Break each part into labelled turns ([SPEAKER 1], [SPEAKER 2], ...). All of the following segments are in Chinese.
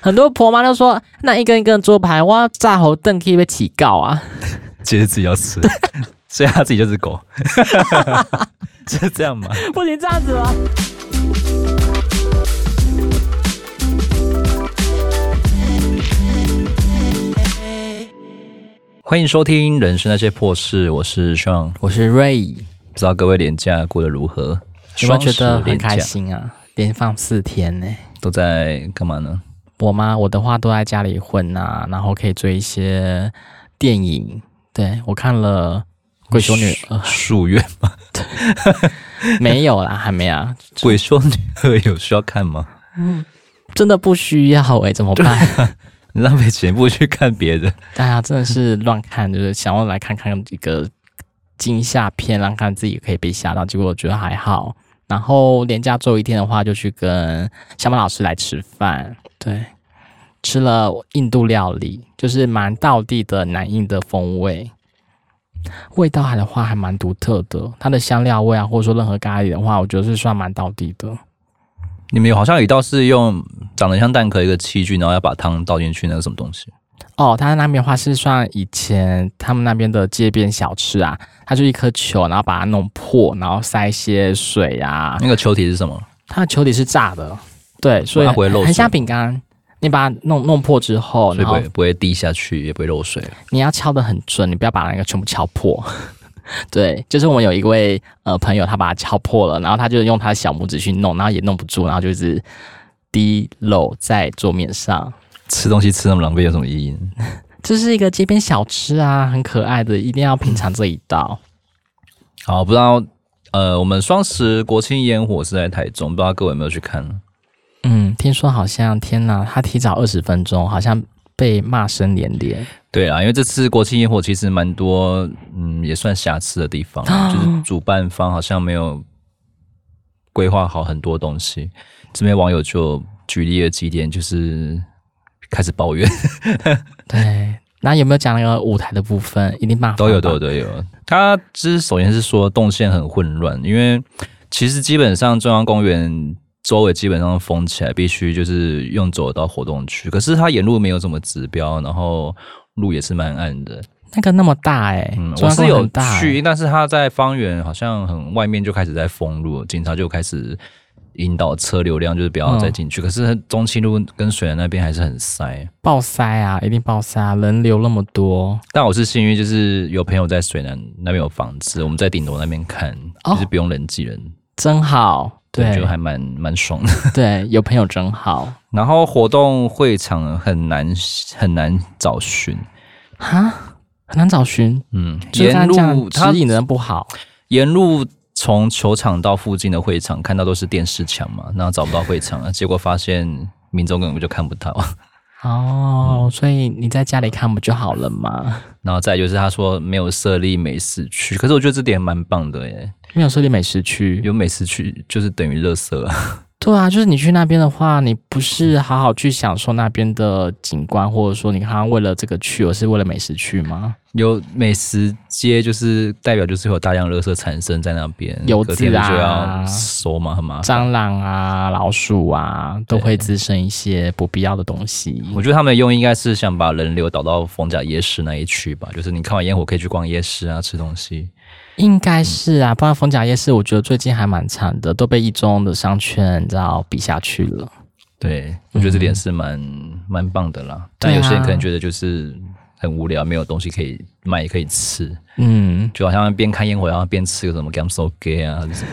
[SPEAKER 1] 很多婆妈都说，那一根一根猪排，我炸猴凳可以被起告啊。
[SPEAKER 2] 其实自己要吃，所以他自己就是狗，是这样吗？
[SPEAKER 1] 不行，这样子吗？
[SPEAKER 2] 欢迎收听《人生那些破事》，我是 Sean，
[SPEAKER 1] 我是 Ray，
[SPEAKER 2] 不知道各位连假过得如何？
[SPEAKER 1] 有没有觉得很开心啊？连放四天呢，
[SPEAKER 2] 都在干嘛呢？
[SPEAKER 1] 我吗？我的话都在家里混啊，然后可以追一些电影。对，我看了《鬼修女二》
[SPEAKER 2] 书院吗？
[SPEAKER 1] 没有啦，还没啊。
[SPEAKER 2] 《鬼修女二》有需要看吗？
[SPEAKER 1] 嗯，真的不需要哎、欸，怎么办？
[SPEAKER 2] 浪费钱不去看别的。
[SPEAKER 1] 大家真的是乱看，就是想要来看看一个惊吓片，让看自己可以被吓到。结果我觉得还好。然后连假最后一天的话，就去跟小马老师来吃饭。对。吃了印度料理，就是蛮道地的南印的风味，味道还的话还蛮独特的。它的香料味啊，或者说任何咖喱的话，我觉得是算蛮道地的。
[SPEAKER 2] 你们有好像有一道是用长得像蛋壳一个器具，然后要把汤倒进去，那个什么东西？
[SPEAKER 1] 哦，他那边的话是算以前他们那边的街边小吃啊，它就一颗球，然后把它弄破，然后塞一些水啊。
[SPEAKER 2] 那个球体是什么？
[SPEAKER 1] 它的球体是炸的，对，所以它不会漏水，很像饼干。你把它弄弄破之后，
[SPEAKER 2] 所以不会不会滴下去，也不会漏水。
[SPEAKER 1] 你要敲的很准，你不要把那个全部敲破。对，就是我们有一位呃朋友，他把它敲破了，然后他就用他的小拇指去弄，然后也弄不住，然后就是滴漏在桌面上。
[SPEAKER 2] 吃东西吃那么狼狈有什么意义？
[SPEAKER 1] 这是一个街边小吃啊，很可爱的，一定要品尝这一道。
[SPEAKER 2] 好，不知道呃，我们双十国庆烟火是在台中，不知道各位有没有去看？
[SPEAKER 1] 嗯，听说好像天哪，他提早二十分钟，好像被骂声连连。
[SPEAKER 2] 对啊，因为这次国庆烟火其实蛮多，嗯，也算瑕疵的地方，哦、就是主办方好像没有规划好很多东西。这边网友就举例了几点，就是开始抱怨。
[SPEAKER 1] 对，那有没有讲那个舞台的部分？一定骂
[SPEAKER 2] 都有，都有，都有。他其实首先是说动线很混乱，因为其实基本上中央公园。周围基本上封起来，必须就是用走到活动区。可是它沿路没有什么指标，然后路也是蛮暗的。
[SPEAKER 1] 那个那么大哎、欸，
[SPEAKER 2] 嗯，我是有去，但是他在方圆好像很外面就开始在封路，警察就开始引导车流量，就是不要再进去。嗯、可是中清路跟水南那边还是很塞，
[SPEAKER 1] 爆塞啊，一定爆塞啊，人流那么多。
[SPEAKER 2] 但我是幸运，就是有朋友在水南那边有房子，我们在顶楼那边看，哦、就是不用人挤人，
[SPEAKER 1] 真好。对，
[SPEAKER 2] 就还蛮蛮爽的。
[SPEAKER 1] 对，有朋友真好。
[SPEAKER 2] 然后活动会场很难很难找寻，
[SPEAKER 1] 哈，很难找寻。嗯，沿路指引的人不好。
[SPEAKER 2] 沿路从球场到附近的会场，看到都是电视墙嘛，然后找不到会场了，结果发现民众根本就看不到。
[SPEAKER 1] 哦，嗯、所以你在家里看不就好了吗？
[SPEAKER 2] 然后再就是他说没有设立美食区，可是我觉得这点蛮棒的耶。
[SPEAKER 1] 没有设立美食区，
[SPEAKER 2] 有美食区就是等于垃圾啊。
[SPEAKER 1] 对啊，就是你去那边的话，你不是好好去享受那边的景观，或者说你刚刚为了这个去，而是为了美食去吗？
[SPEAKER 2] 有美食街，就是代表就是有大量垃圾产生在那边，
[SPEAKER 1] 有自然
[SPEAKER 2] 就要收嘛，很麻烦。
[SPEAKER 1] 蟑螂啊、老鼠啊，都会滋生一些不必要的东西。
[SPEAKER 2] 我觉得他们的用意应该是想把人流导到逢甲夜市那一区吧，就是你看完烟火可以去逛夜市啊，吃东西。
[SPEAKER 1] 应该是啊，不然逢甲夜市，我觉得最近还蛮惨的，都被一中的商圈你知道比下去了。
[SPEAKER 2] 对，我觉得这点是蛮蛮、嗯、棒的啦。但有些人可能觉得就是很无聊，没有东西可以买也可以吃。嗯，就好像边看烟火然后边吃个什么 game so gay 啊什么。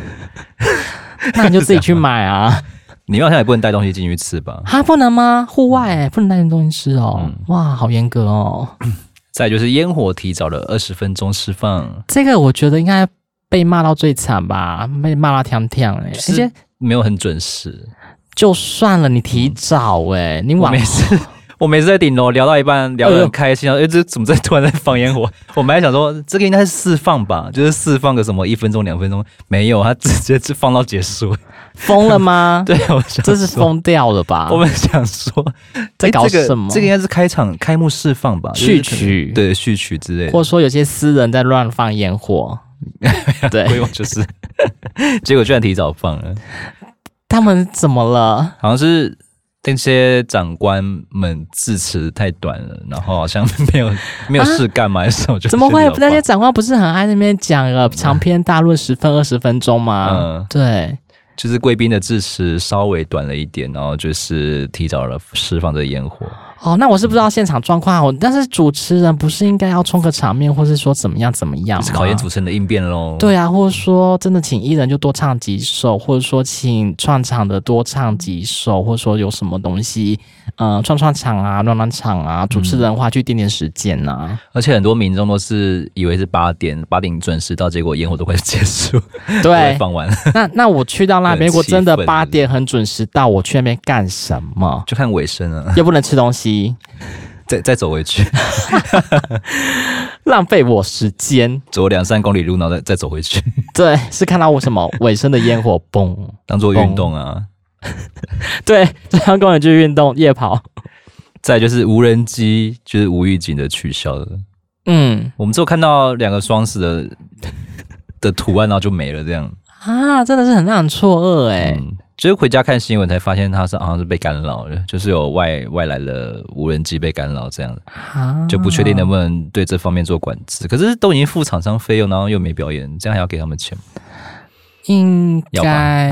[SPEAKER 1] 那你就自己去买啊。
[SPEAKER 2] 你好像也不能带东西进去吃吧？
[SPEAKER 1] 哈，不能吗？户外、欸、不能带点东西吃哦。嗯、哇，好严格哦。
[SPEAKER 2] 再就是烟火提早了二十分钟释放，
[SPEAKER 1] 这个我觉得应该被骂到最惨吧，被骂到天天哎，而且
[SPEAKER 2] 没有很准时，
[SPEAKER 1] 就算了，你提早哎，嗯、你晚。
[SPEAKER 2] 我每次在顶楼聊到一半，聊得很开心，哎、呃，这怎么在突然在放烟火？我们还想说这个应该是释放吧，就是释放个什么一分钟两分钟，没有，他直接是放到结束。
[SPEAKER 1] 疯了吗？
[SPEAKER 2] 对，我想
[SPEAKER 1] 这是疯掉了吧？
[SPEAKER 2] 我们想说在搞什么？这个、这个应该是开场开幕释放吧？
[SPEAKER 1] 序曲，
[SPEAKER 2] 对，序曲之类的，
[SPEAKER 1] 或者说有些私人在乱放烟火，对，
[SPEAKER 2] 就是，结果居然提早放了。
[SPEAKER 1] 他们怎么了？
[SPEAKER 2] 好像是那些长官们致辞太短了，然后好像没有 没有事干嘛，还是什么？
[SPEAKER 1] 怎么会？那些长官不是很爱那边讲了长篇大论十分二十分钟吗？嗯，对。
[SPEAKER 2] 就是贵宾的致辞稍微短了一点，然后就是提早了释放这烟火。
[SPEAKER 1] 哦，那我是不知道现场状况，我但是主持人不是应该要充个场面，或是说怎么样怎么样？
[SPEAKER 2] 是考验主持人的应变喽。
[SPEAKER 1] 对啊，或者说真的请艺人就多唱几首，或者说请串场的多唱几首，或者说有什么东西，嗯、呃，串串场啊，乱乱场啊，主持人的话去垫垫时间呐、啊。
[SPEAKER 2] 而且很多民众都是以为是八点，八点准时到，结果烟火都快结束，
[SPEAKER 1] 对，
[SPEAKER 2] 放完。
[SPEAKER 1] 那那我去到那边，如果真的八点很准时到，我去那边干什么？
[SPEAKER 2] 就看尾声啊，
[SPEAKER 1] 又不能吃东西。
[SPEAKER 2] 再 再走回去，
[SPEAKER 1] 浪费我时间，
[SPEAKER 2] 走两三公里路，然后再再走回去。
[SPEAKER 1] 对，是看到我什么尾声的烟火，嘣，
[SPEAKER 2] 当做运动啊。
[SPEAKER 1] 对，中央公园就是运动夜跑。
[SPEAKER 2] 再就是无人机，就是无预警的取消了。
[SPEAKER 1] 嗯，
[SPEAKER 2] 我们只有看到两个双十的的图案，然后就没了，这样
[SPEAKER 1] 啊，真的是很让人错愕哎。嗯
[SPEAKER 2] 就是回家看新闻才发现他是好像是被干扰了，就是有外外来的无人机被干扰这样的，啊、就不确定能不能对这方面做管制。可是都已经付厂商费用，然后又没表演，这样还要给他们钱？
[SPEAKER 1] 应该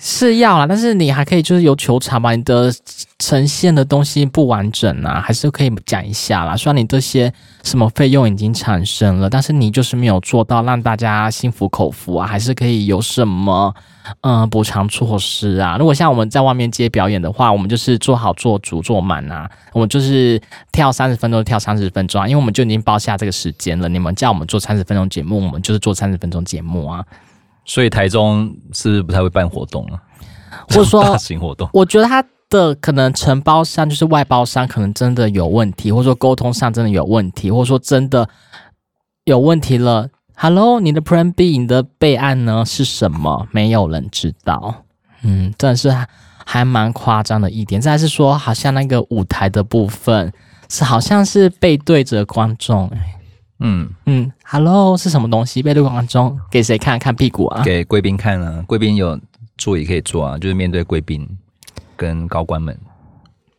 [SPEAKER 1] 是要啦，但是你还可以就是有球场嘛你的呈现的东西不完整啊，还是可以讲一下啦。虽然你这些什么费用已经产生了，但是你就是没有做到让大家心服口服啊，还是可以有什么嗯补偿措施啊？如果像我们在外面接表演的话，我们就是做好做足做满啊，我们就是跳三十分钟跳三十分钟啊，因为我们就已经包下这个时间了。你们叫我们做三十分钟节目，我们就是做三十分钟节目啊。
[SPEAKER 2] 所以台中是不是不太会办活动啊？
[SPEAKER 1] 或者说
[SPEAKER 2] 大型活动，
[SPEAKER 1] 我觉得他的可能承包商就是外包商，可能真的有问题，或者说沟通上真的有问题，或者说真的有问题了。Hello，你的 Plan B，你的备案呢是什么？没有人知道。嗯，真的是还蛮夸张的一点。再来是说，好像那个舞台的部分是好像是背对着观众。嗯嗯，Hello 是什么东西？背对观众给谁看？看屁股啊？
[SPEAKER 2] 给贵宾看啊！贵宾有座椅可以坐啊，就是面对贵宾跟高官们，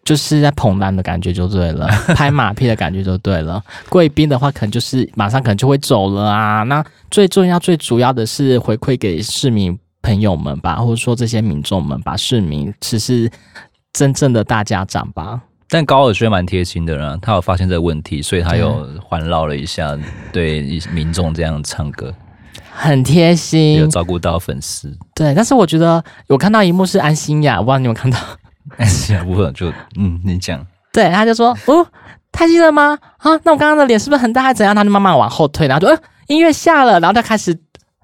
[SPEAKER 1] 就是在捧男的感觉就对了，拍马屁的感觉就对了。贵宾的话，可能就是马上可能就会走了啊。那最重要、最主要的是回馈给市民朋友们吧，或者说这些民众们吧，市民只是真正的大家长吧。
[SPEAKER 2] 但高尔宣蛮贴心的啦，他有发现这个问题，所以他又环绕了一下，对民众这样唱歌，
[SPEAKER 1] 很贴心，
[SPEAKER 2] 有照顾到粉丝。
[SPEAKER 1] 对，但是我觉得有看到一幕是安心亚，我不知道你有看到？
[SPEAKER 2] 安心亚部分就嗯，你讲，
[SPEAKER 1] 对，他就说哦，太近了吗？啊，那我刚刚的脸是不是很大，还怎样？他就慢慢往后退，然后就呃，音乐下了，然后他开始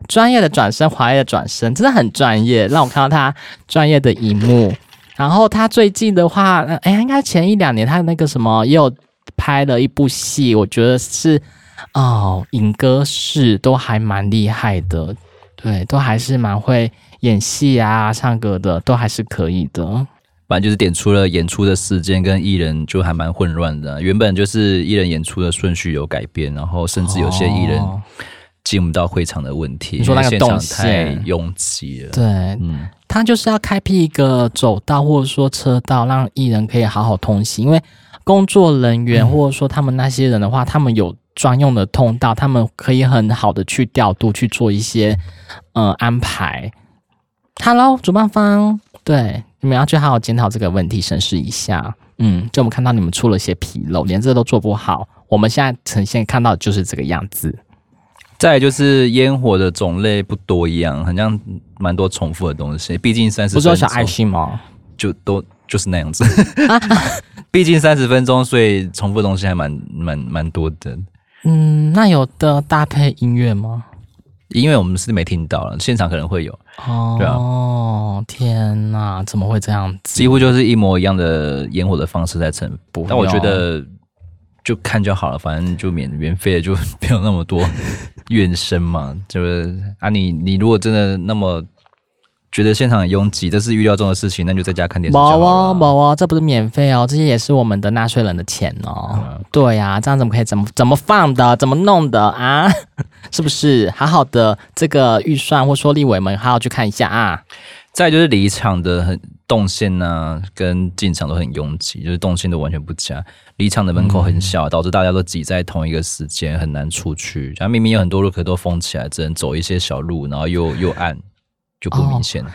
[SPEAKER 1] 专业的转身，华丽的转身，真的很专业，让我看到他专业的一幕。然后他最近的话，哎，应该前一两年他那个什么也有拍了一部戏，我觉得是哦，影歌室都还蛮厉害的，对，都还是蛮会演戏啊、唱歌的，都还是可以的。
[SPEAKER 2] 反正就是点出了演出的时间跟艺人就还蛮混乱的，原本就是艺人演出的顺序有改变，然后甚至有些艺人。进不到会场的问题，
[SPEAKER 1] 你说那个动线
[SPEAKER 2] 太拥挤了。
[SPEAKER 1] 对，嗯，他就是要开辟一个走道或者说车道，让艺人可以好好通行。因为工作人员或者说他们那些人的话，嗯、他们有专用的通道，他们可以很好的去调度去做一些呃安排。Hello，主办方，对，你们要去好好检讨这个问题，审视一下。嗯，就我们看到你们出了些纰漏，连这都做不好。我们现在呈现看到的就是这个样子。
[SPEAKER 2] 再来就是烟火的种类不多一样，好像蛮多重复的东西。毕竟三十分钟，不是有小
[SPEAKER 1] 爱心吗？
[SPEAKER 2] 就都就是那样子。毕竟三十分钟，所以重复的东西还蛮蛮蛮多的。
[SPEAKER 1] 嗯，那有的搭配音乐吗？
[SPEAKER 2] 音乐我们是没听到了，现场可能会有。
[SPEAKER 1] 哦，对啊，天哪，怎么会这样子？
[SPEAKER 2] 几乎就是一模一样的烟火的方式在呈播。但我觉得。就看就好了，反正就免免费的，就 没有那么多怨声嘛。就是啊你，你你如果真的那么觉得现场很拥挤，这是预料中的事情，那就在家看电视就好了。冇啊
[SPEAKER 1] 冇啊，这不是免费哦，这些也是我们的纳税人的钱哦。嗯、对呀、啊，这样怎么可以怎么怎么放的，怎么弄的啊？是不是？好好的这个预算，或说立委们好好去看一下啊。
[SPEAKER 2] 再就是离场的很。动线呢、啊，跟进场都很拥挤，就是动线都完全不佳，离场的门口很小，导致大家都挤在同一个时间，很难出去。然后明明有很多路可都封起来，只能走一些小路，然后又又暗，就不明显。哦，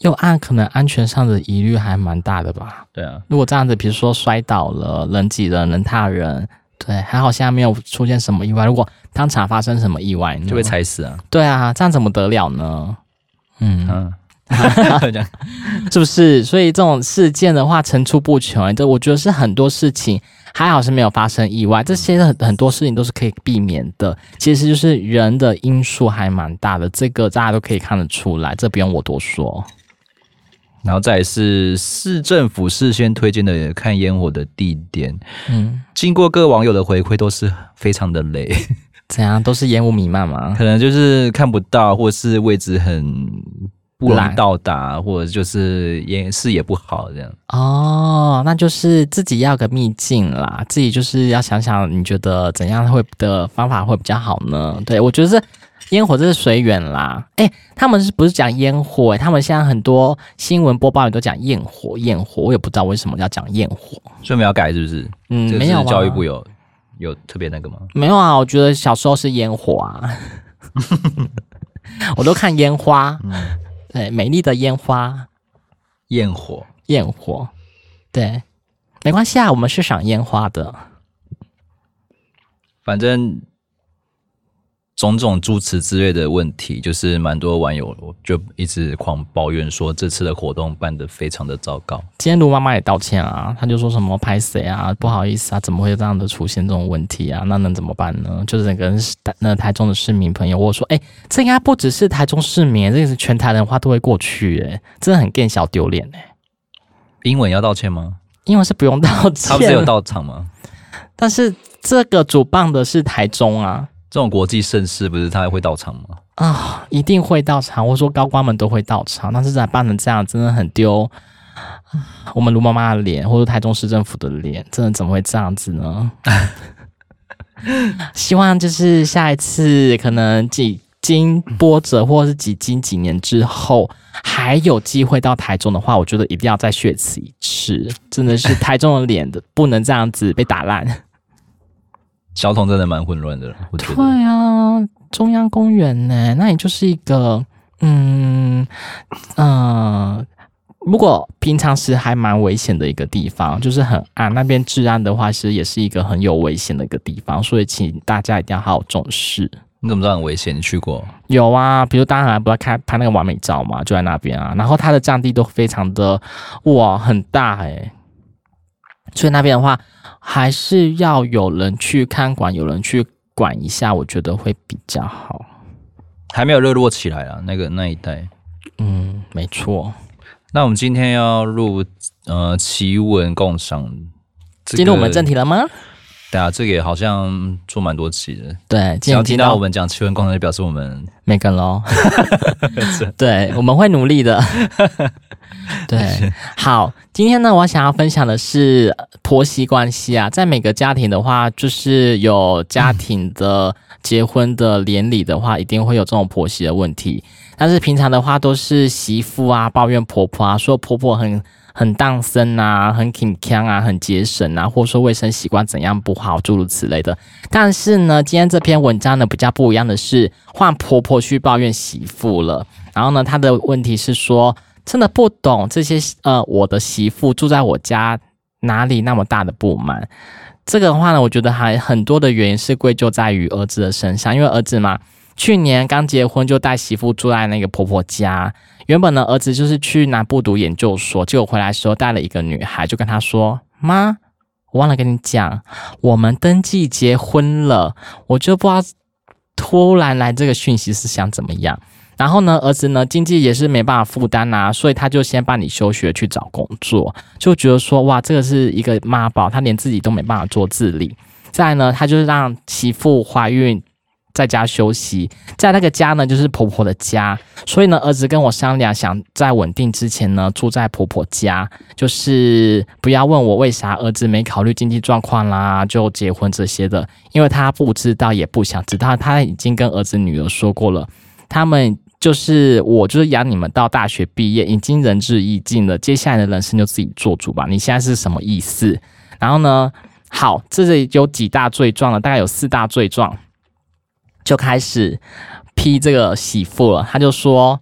[SPEAKER 1] 又按，可能安全上的疑虑还蛮大的吧？
[SPEAKER 2] 对啊，
[SPEAKER 1] 如果这样子，比如说摔倒了，人挤人，人踏人，对，还好现在没有出现什么意外。如果当场发生什么意外，
[SPEAKER 2] 就被踩死啊！
[SPEAKER 1] 对啊，这样怎么得了呢？嗯。
[SPEAKER 2] 嗯
[SPEAKER 1] 是不是？所以这种事件的话层出不穷。这我觉得是很多事情还好是没有发生意外，这些很很多事情都是可以避免的。其实就是人的因素还蛮大的，这个大家都可以看得出来，这不用我多说。
[SPEAKER 2] 然后再是市政府事先推荐的看烟火的地点，嗯，经过各网友的回馈都是非常的雷，
[SPEAKER 1] 怎样？都是烟雾弥漫吗？
[SPEAKER 2] 可能就是看不到，或是位置很。不能到达，或者就是也视野不好这样。
[SPEAKER 1] 哦，那就是自己要个秘境啦，自己就是要想想，你觉得怎样会的方法会比较好呢？对，我觉得是烟火，这是随缘啦。诶、欸，他们是不是讲烟火、欸？他们现在很多新闻播报也都讲焰火，焰火，我也不知道为什么要讲焰火。
[SPEAKER 2] 所以我们要改是不是？
[SPEAKER 1] 嗯，没有。
[SPEAKER 2] 教育部有有特别那个吗？
[SPEAKER 1] 没有啊，我觉得小时候是烟火啊，我都看烟花。嗯对，美丽的烟花，
[SPEAKER 2] 焰火，
[SPEAKER 1] 焰火，对，没关系啊，我们是赏烟花的，
[SPEAKER 2] 反正。种种诸此之类的问题，就是蛮多网友就一直狂抱怨说这次的活动办得非常的糟糕。
[SPEAKER 1] 今天卢妈妈也道歉啊，她就说什么拍谁啊，不好意思啊，怎么会这样的出现这种问题啊？那能怎么办呢？就是跟那台中的市民朋友我说，哎、欸，这应该不只是台中市民，这个是全台人的话都会过去、欸，哎，真的很更小丢脸哎。
[SPEAKER 2] 英文要道歉吗？
[SPEAKER 1] 英文是不用道歉，
[SPEAKER 2] 他不是有到场吗？
[SPEAKER 1] 但是这个主办的是台中啊。
[SPEAKER 2] 这种国际盛事不是他还会到场吗？
[SPEAKER 1] 啊、哦，一定会到场。我说高官们都会到场，但是咋办成这样，真的很丢我们卢妈妈的脸，或者台中市政府的脸，真的怎么会这样子呢？希望就是下一次可能几经波折，或者是几经几年之后，还有机会到台中的话，我觉得一定要再血耻一次。真的是台中的脸的，不能这样子被打烂。
[SPEAKER 2] 交通真的蛮混乱的，我觉得。
[SPEAKER 1] 对啊，中央公园呢，那也就是一个，嗯嗯、呃，如果平常时还蛮危险的一个地方，就是很暗，那边治安的话，其实也是一个很有危险的一个地方，所以请大家一定要好好重视。
[SPEAKER 2] 你怎么知道很危险？你去过？
[SPEAKER 1] 有啊，比如当然不要开拍那个完美照嘛，就在那边啊，然后它的占地都非常的哇很大哎、欸，所以那边的话。还是要有人去看管，有人去管一下，我觉得会比较好。
[SPEAKER 2] 还没有热络起来啊，那个那一带。
[SPEAKER 1] 嗯，没错。
[SPEAKER 2] 那我们今天要录呃奇闻共赏，这个，
[SPEAKER 1] 进入我们正题了吗？
[SPEAKER 2] 对啊，这个也好像做蛮多期的。
[SPEAKER 1] 对，
[SPEAKER 2] 只要听到我们讲奇闻共赏，就表示我们
[SPEAKER 1] 没跟喽。对，我们会努力的。对，好，今天呢，我想要分享的是婆媳关系啊，在每个家庭的话，就是有家庭的结婚的典礼的话，一定会有这种婆媳的问题。但是平常的话，都是媳妇啊抱怨婆婆啊，说婆婆很很当生啊，很挺强啊，很节省啊，或者说卫生习惯怎样不好，诸如此类的。但是呢，今天这篇文章呢，比较不一样的是，换婆婆去抱怨媳妇了。然后呢，她的问题是说。真的不懂这些，呃，我的媳妇住在我家哪里那么大的不满？这个的话呢，我觉得还很多的原因是归咎在于儿子的身上，因为儿子嘛，去年刚结婚就带媳妇住在那个婆婆家。原本呢，儿子就是去南部读研究所，结果回来的时候带了一个女孩，就跟他说：“妈，我忘了跟你讲，我们登记结婚了。”我就不知道突然来这个讯息是想怎么样。然后呢，儿子呢，经济也是没办法负担呐，所以他就先帮你休学去找工作，就觉得说哇，这个是一个妈宝，他连自己都没办法做自理。再来呢，他就是让媳妇怀孕在家休息，在那个家呢，就是婆婆的家，所以呢，儿子跟我商量，想在稳定之前呢，住在婆婆家，就是不要问我为啥儿子没考虑经济状况啦，就结婚这些的，因为他不知道也不想知道，他已经跟儿子女儿说过了，他们。就是我就是养你们到大学毕业，已经仁至义尽了，接下来的人生就自己做主吧。你现在是什么意思？然后呢，好，这里有几大罪状了，大概有四大罪状，就开始批这个媳妇了。他就说。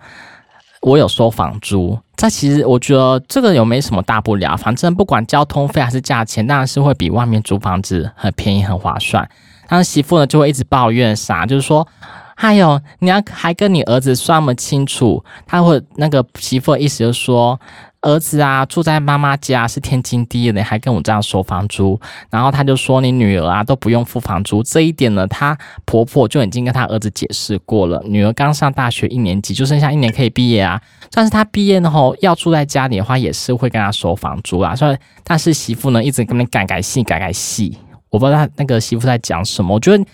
[SPEAKER 1] 我有收房租，这其实我觉得这个有没什么大不了，反正不管交通费还是价钱，当然是会比外面租房子很便宜、很划算。但是媳妇呢就会一直抱怨啥，就是说，还有你要还跟你儿子算那么清楚，他会那个媳妇的意思就是说。儿子啊，住在妈妈家是天经地义的，还跟我这样收房租。然后他就说：“你女儿啊都不用付房租。”这一点呢，她婆婆就已经跟她儿子解释过了。女儿刚上大学一年级，就剩下一年可以毕业啊。但是她毕业后要住在家里的话，也是会跟她收房租啊。所以，但是媳妇呢一直跟你改改戏改改戏，我不知道那个媳妇在讲什么。我觉得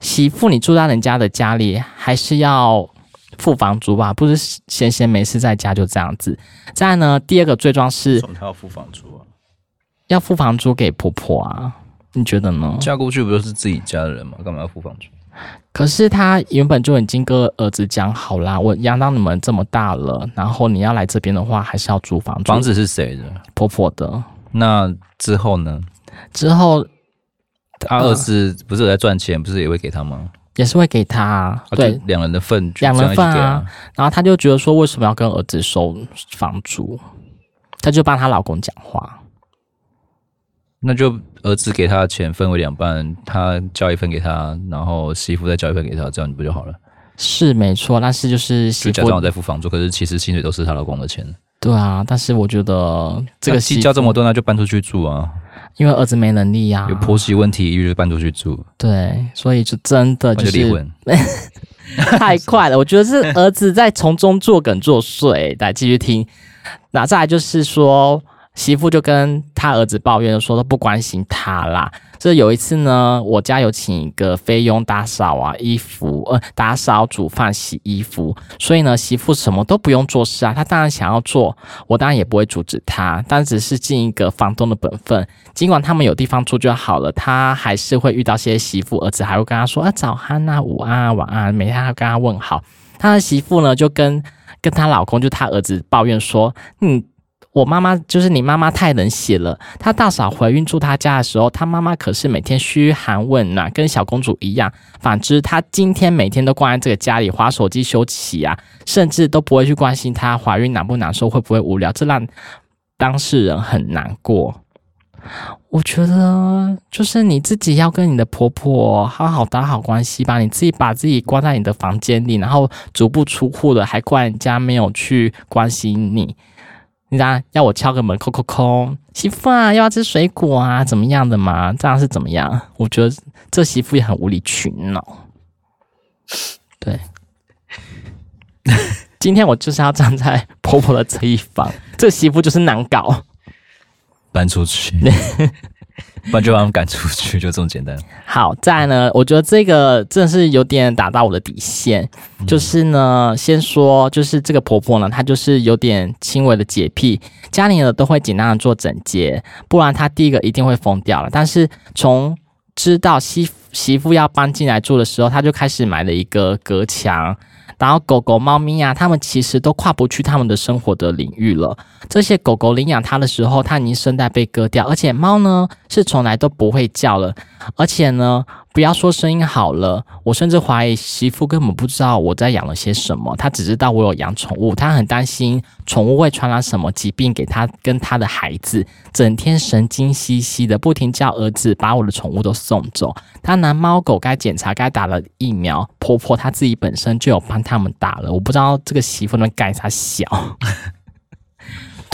[SPEAKER 1] 媳妇你住在人家的家里，还是要。付房租吧，不是闲闲没事在家就这样子。再呢，第二个罪状是，
[SPEAKER 2] 他要付房租啊，
[SPEAKER 1] 要付房租给婆婆啊？你觉得呢？
[SPEAKER 2] 嫁过去不就是自己家的人吗？干嘛要付房租？
[SPEAKER 1] 可是他原本就已经跟儿子讲好啦，我养到你们这么大了，然后你要来这边的话，还是要租房租。
[SPEAKER 2] 房子是谁的？
[SPEAKER 1] 婆婆的。
[SPEAKER 2] 那之后呢？
[SPEAKER 1] 之后
[SPEAKER 2] 他儿子不是有在赚钱，不是也会给他吗？
[SPEAKER 1] 也是会给他，啊、对，
[SPEAKER 2] 两人的份，
[SPEAKER 1] 两人份啊。然后他就觉得说，为什么要跟儿子收房租？他就帮他老公讲话。
[SPEAKER 2] 那就儿子给他的钱分为两半，他交一份给他，然后媳妇再交一份给他，这样不就好了？是没错，但是就是媳妇假装我在付房租，可是其实薪水都是她老公的钱。
[SPEAKER 1] 对啊，但是我觉得这个
[SPEAKER 2] 计较这么多，那就搬出去住啊。
[SPEAKER 1] 因为儿子没能力呀、啊，
[SPEAKER 2] 有婆媳问题，一律就搬出去住。
[SPEAKER 1] 对，所以就真的就是
[SPEAKER 2] 离婚，
[SPEAKER 1] 太快了。我觉得是儿子在从中作梗作祟。来继续听，那再来就是说。媳妇就跟他儿子抱怨说，都不关心他啦。这有一次呢，我家有请一个菲佣打扫啊，衣服呃打扫、煮饭、洗衣服，所以呢，媳妇什么都不用做事啊。她当然想要做，我当然也不会阻止她，但只是尽一个房东的本分。尽管他们有地方住就好了，他还是会遇到些媳妇儿子还会跟他说啊早安啊、午安啊、晚安，每天还要跟他问好。他的媳妇呢，就跟跟他老公就他儿子抱怨说，嗯。我妈妈就是你妈妈太冷血了。她大嫂怀孕住她家的时候，她妈妈可是每天嘘寒问暖，跟小公主一样。反之，她今天每天都关在这个家里划手机休息啊，甚至都不会去关心她怀孕难不难受，会不会无聊，这让当事人很难过。我觉得就是你自己要跟你的婆婆好好打好关系吧。你自己把自己关在你的房间里，然后足不出户的，还怪人家没有去关心你。要我敲个门，叩叩叩，媳妇啊，要吃水果啊？怎么样的嘛？这样是怎么样？我觉得这媳妇也很无理取闹。对，今天我就是要站在婆婆的这一方，这媳妇就是难搞，
[SPEAKER 2] 搬出去。不然就把他们赶出去，就这么简单。
[SPEAKER 1] 好，再来呢，我觉得这个真的是有点打到我的底线。嗯、就是呢，先说，就是这个婆婆呢，她就是有点轻微的洁癖，家里呢都会尽量的做整洁，不然她第一个一定会疯掉了。但是从知道媳媳妇要搬进来住的时候，她就开始买了一个隔墙。然后狗狗、猫咪啊，它们其实都跨不去它们的生活的领域了。这些狗狗领养它的时候，它已经声带被割掉，而且猫呢是从来都不会叫了，而且呢。不要说声音好了，我甚至怀疑媳妇根本不知道我在养了些什么，她只知道我有养宠物，她很担心宠物会传染什么疾病给她跟她的孩子，整天神经兮兮的，不停叫儿子把我的宠物都送走。她拿猫狗该检查该打的疫苗，婆婆她自己本身就有帮他们打了，我不知道这个媳妇能干啥小。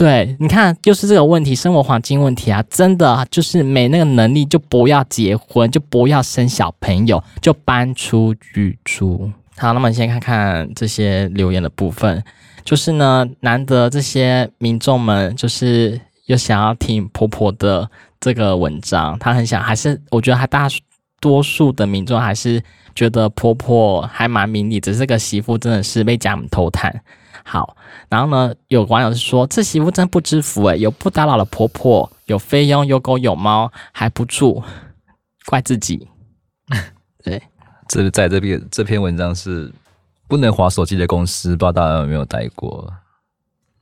[SPEAKER 1] 对，你看，就是这个问题，生活环境问题啊，真的就是没那个能力，就不要结婚，就不要生小朋友，就搬出去住。好，那么先看看这些留言的部分，就是呢，难得这些民众们就是有想要听婆婆的这个文章，他很想，还是我觉得还大多数的民众还是觉得婆婆还蛮明理，只是这个媳妇真的是被家门偷探。好，然后呢，有网友是说，这媳妇真不知福诶，有不打扰的婆婆，有菲佣，有狗有猫，还不住，怪自己。对，
[SPEAKER 2] 这在这边这篇文章是不能划手机的公司，不知道大家有没有待过？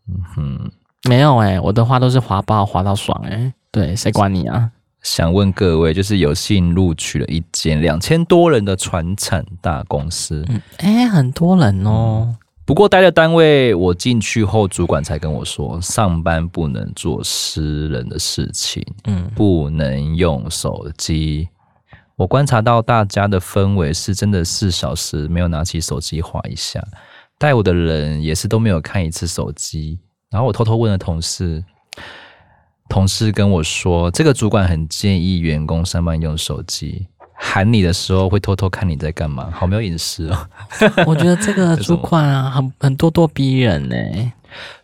[SPEAKER 2] 嗯哼，
[SPEAKER 1] 没有哎、欸，我的话都是划爆划到爽哎、欸。对，谁管你啊？
[SPEAKER 2] 想问各位，就是有幸录取了一间两千多人的传产大公司，
[SPEAKER 1] 嗯，哎、欸，很多人哦。嗯
[SPEAKER 2] 不过待的单位，我进去后，主管才跟我说，上班不能做私人的事情，嗯，不能用手机。我观察到大家的氛围是真的四小时没有拿起手机划一下，带我的人也是都没有看一次手机。然后我偷偷问了同事，同事跟我说，这个主管很建议员工上班用手机。喊你的时候会偷偷看你在干嘛，好没有隐私哦。
[SPEAKER 1] 我觉得这个 主管啊，很很咄咄逼人呢。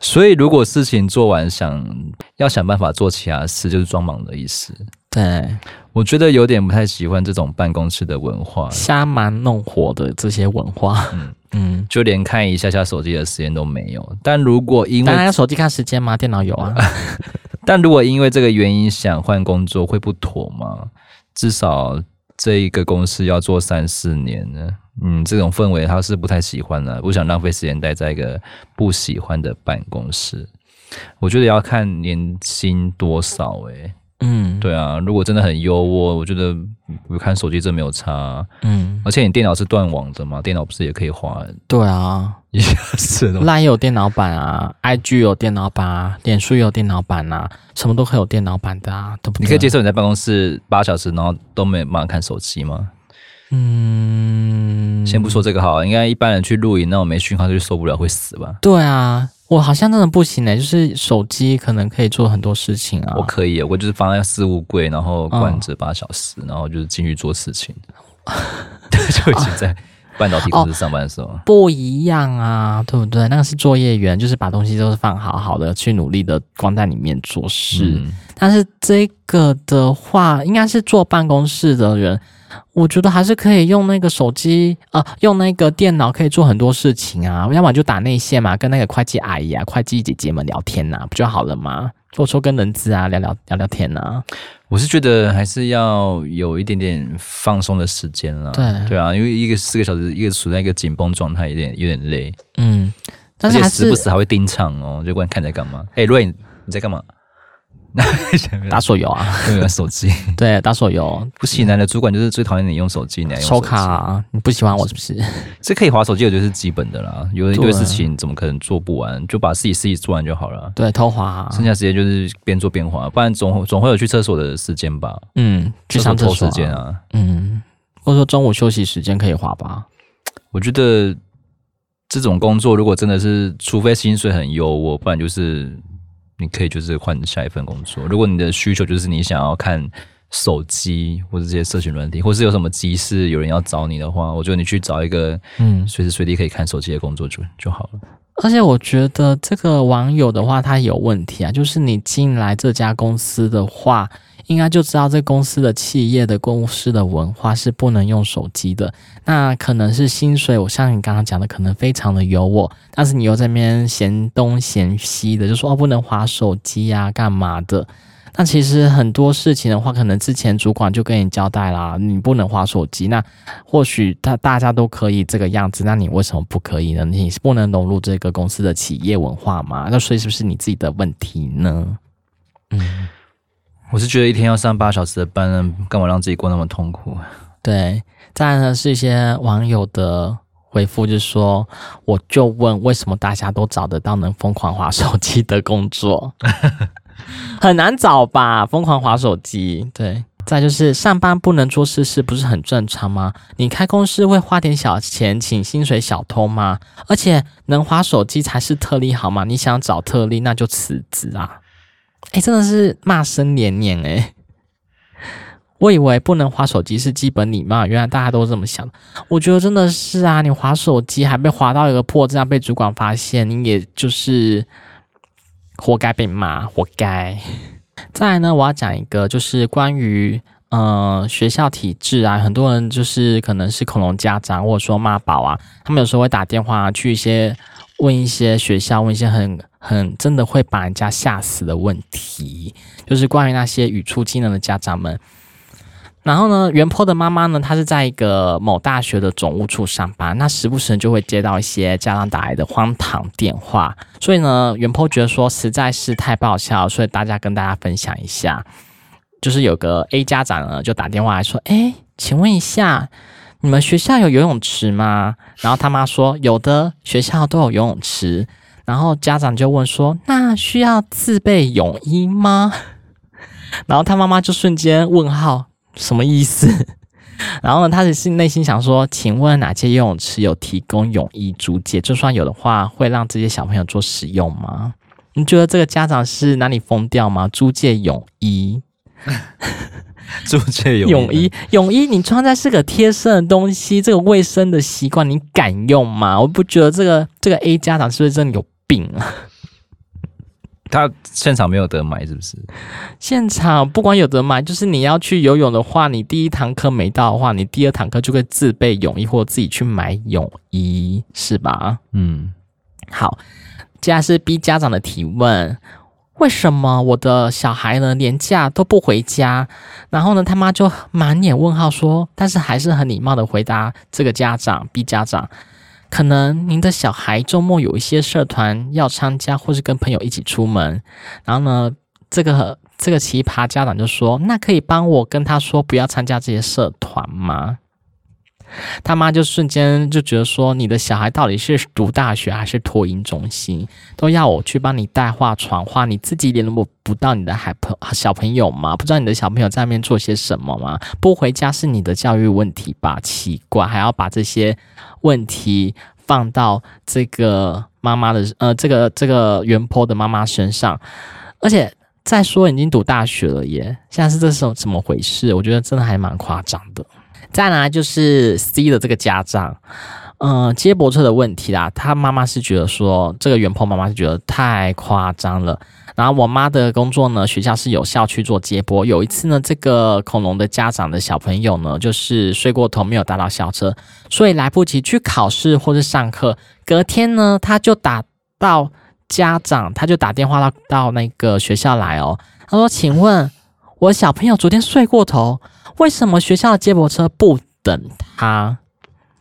[SPEAKER 2] 所以如果事情做完，想要想办法做其他事，就是装忙的意思。
[SPEAKER 1] 对，
[SPEAKER 2] 我觉得有点不太喜欢这种办公室的文化，
[SPEAKER 1] 瞎忙弄活的这些文化。
[SPEAKER 2] 嗯 嗯，就连看一下下手机的时间都没有。但如果因为
[SPEAKER 1] 大家手机看时间吗？电脑有啊。
[SPEAKER 2] 但如果因为这个原因想换工作，会不妥吗？至少。这一个公司要做三四年呢，嗯，这种氛围他是不太喜欢的，不想浪费时间待在一个不喜欢的办公室。我觉得要看年薪多少诶、欸嗯，对啊，如果真的很优渥，我觉得不看手机真没有差。嗯，而且你电脑是断网的嘛，电脑不是也可以滑？
[SPEAKER 1] 对啊，
[SPEAKER 2] 也是的。
[SPEAKER 1] LINE 有电脑版啊，IG 有电脑版啊，脸书有电脑版啊，什么都可以有电脑版的啊，对不对？
[SPEAKER 2] 你可以接受你在办公室八小时，然后都没办法看手机吗？嗯，先不说这个好，应该一般人去露营那种没讯号就受不了，会死吧？
[SPEAKER 1] 对啊。我好像真的不行诶、欸，就是手机可能可以做很多事情啊。
[SPEAKER 2] 我可以，我就是放在置物柜，然后关着八小时，嗯、然后就是进去做事情。就已经在半导体公司上班的时候、哦，
[SPEAKER 1] 不一样啊，对不对？那个是作业员，就是把东西都是放好好的，去努力的关在里面做事。嗯、但是这个的话，应该是坐办公室的人。我觉得还是可以用那个手机啊、呃，用那个电脑可以做很多事情啊。要么就打内线嘛，跟那个会计阿姨啊、会计姐姐们聊天呐、啊，不就好了吗？或者说跟人资啊聊聊聊聊天呐、啊。
[SPEAKER 2] 我是觉得还是要有一点点放松的时间了。
[SPEAKER 1] 对
[SPEAKER 2] 对啊，因为一个四个小时，一个处在一个紧绷状态，有点有点累。
[SPEAKER 1] 嗯，但是，还是
[SPEAKER 2] 时不时还会盯场哦，就问看你在干嘛。哎、欸，瑞，你在干嘛？
[SPEAKER 1] 打手游啊，
[SPEAKER 2] 用手机。
[SPEAKER 1] 对，打手游。
[SPEAKER 2] 不行，男的主管就是最讨厌你用手机，你还用手
[SPEAKER 1] 卡啊，你不喜欢我是不是？
[SPEAKER 2] 这可以划手机，我觉得是基本的啦。有一堆事情怎么可能做不完？就把自己事情做完就好了。
[SPEAKER 1] 对，偷滑、啊，
[SPEAKER 2] 剩下时间就是边做边滑，不然总总会有去厕所的时间吧？
[SPEAKER 1] 嗯，去上厕所
[SPEAKER 2] 时间啊。
[SPEAKER 1] 嗯，或者说中午休息时间可以滑吧？
[SPEAKER 2] 我觉得这种工作如果真的是，除非薪水很优渥，不然就是。你可以就是换下一份工作。如果你的需求就是你想要看手机或者这些社群软体，或是有什么急事有人要找你的话，我觉得你去找一个嗯随时随地可以看手机的工作就就好了。
[SPEAKER 1] 而且我觉得这个网友的话，他有问题啊，就是你进来这家公司的话。应该就知道这公司的企业的公司的文化是不能用手机的。那可能是薪水，我像你刚刚讲的，可能非常的优渥，但是你又在那边嫌东嫌西的，就说哦不能划手机呀，干嘛的？那其实很多事情的话，可能之前主管就跟你交代啦，你不能划手机。那或许大大家都可以这个样子，那你为什么不可以呢？你是不能融入这个公司的企业文化吗？那所以是不是你自己的问题呢？嗯。
[SPEAKER 2] 我是觉得一天要上八小时的班，干嘛让自己过那么痛苦？
[SPEAKER 1] 对，再来呢是一些网友的回复，就是说，我就问为什么大家都找得到能疯狂划手机的工作，很难找吧？疯狂划手机，对。再就是上班不能做私事，不是很正常吗？你开公司会花点小钱请薪水小偷吗？而且能划手机才是特例好吗？你想找特例，那就辞职啊！哎、真的是骂声连连哎！我以为不能滑手机是基本礼貌，原来大家都这么想。我觉得真的是啊，你滑手机还被滑到一个破，这样被主管发现，你也就是活该被骂，活该。再来呢，我要讲一个，就是关于呃学校体制啊，很多人就是可能是恐龙家长，或者说妈宝啊，他们有时候会打电话去一些问一些学校，问一些很。很真的会把人家吓死的问题，就是关于那些语出惊人的家长们。然后呢，原 po 的妈妈呢，她是在一个某大学的总务处上班，那时不时就会接到一些家长打来的荒唐电话，所以呢，原 po 觉得说实在是太爆笑，所以大家跟大家分享一下，就是有个 A 家长呢就打电话来说，哎，请问一下，你们学校有游泳池吗？然后他妈说有的，学校都有游泳池。然后家长就问说，那需要自备泳衣吗？然后他妈妈就瞬间问号。什么意思？然后呢，他只是内心想说，请问哪些游泳池有提供泳衣租借？就算有的话，会让这些小朋友做使用吗？你觉得这个家长是哪里疯掉吗？租借泳衣，
[SPEAKER 2] 租借泳
[SPEAKER 1] 泳衣，泳衣你穿在是个贴身的东西，这个卫生的习惯你敢用吗？我不觉得这个这个 A 家长是不是真的有病啊？
[SPEAKER 2] 他现场没有得买，是不是？
[SPEAKER 1] 现场不管有得买，就是你要去游泳的话，你第一堂课没到的话，你第二堂课就会自备泳衣或自己去买泳衣，是吧？
[SPEAKER 2] 嗯，
[SPEAKER 1] 好。接下来是 B 家长的提问：为什么我的小孩呢连假都不回家？然后呢，他妈就满脸问号说，但是还是很礼貌的回答这个家长 B 家长。可能您的小孩周末有一些社团要参加，或是跟朋友一起出门，然后呢，这个这个奇葩家长就说：“那可以帮我跟他说不要参加这些社团吗？”他妈就瞬间就觉得说：“你的小孩到底是读大学还是托婴中心？都要我去帮你带话传话，你自己联络不到你的孩朋小朋友吗？不知道你的小朋友在那边做些什么吗？不回家是你的教育问题吧？奇怪，还要把这些。”问题放到这个妈妈的呃，这个这个原坡的妈妈身上，而且再说已经读大学了耶，现在是这是怎么回事？我觉得真的还蛮夸张的。再来就是 C 的这个家长，嗯、呃，接驳车的问题啦，他妈妈是觉得说这个原 po 妈妈是觉得太夸张了。然后我妈的工作呢，学校是有效去做接驳。有一次呢，这个恐龙的家长的小朋友呢，就是睡过头，没有搭到校车，所以来不及去考试或是上课。隔天呢，他就打到家长，他就打电话到到那个学校来哦。他说：“请问，我小朋友昨天睡过头，为什么学校的接驳车不等他？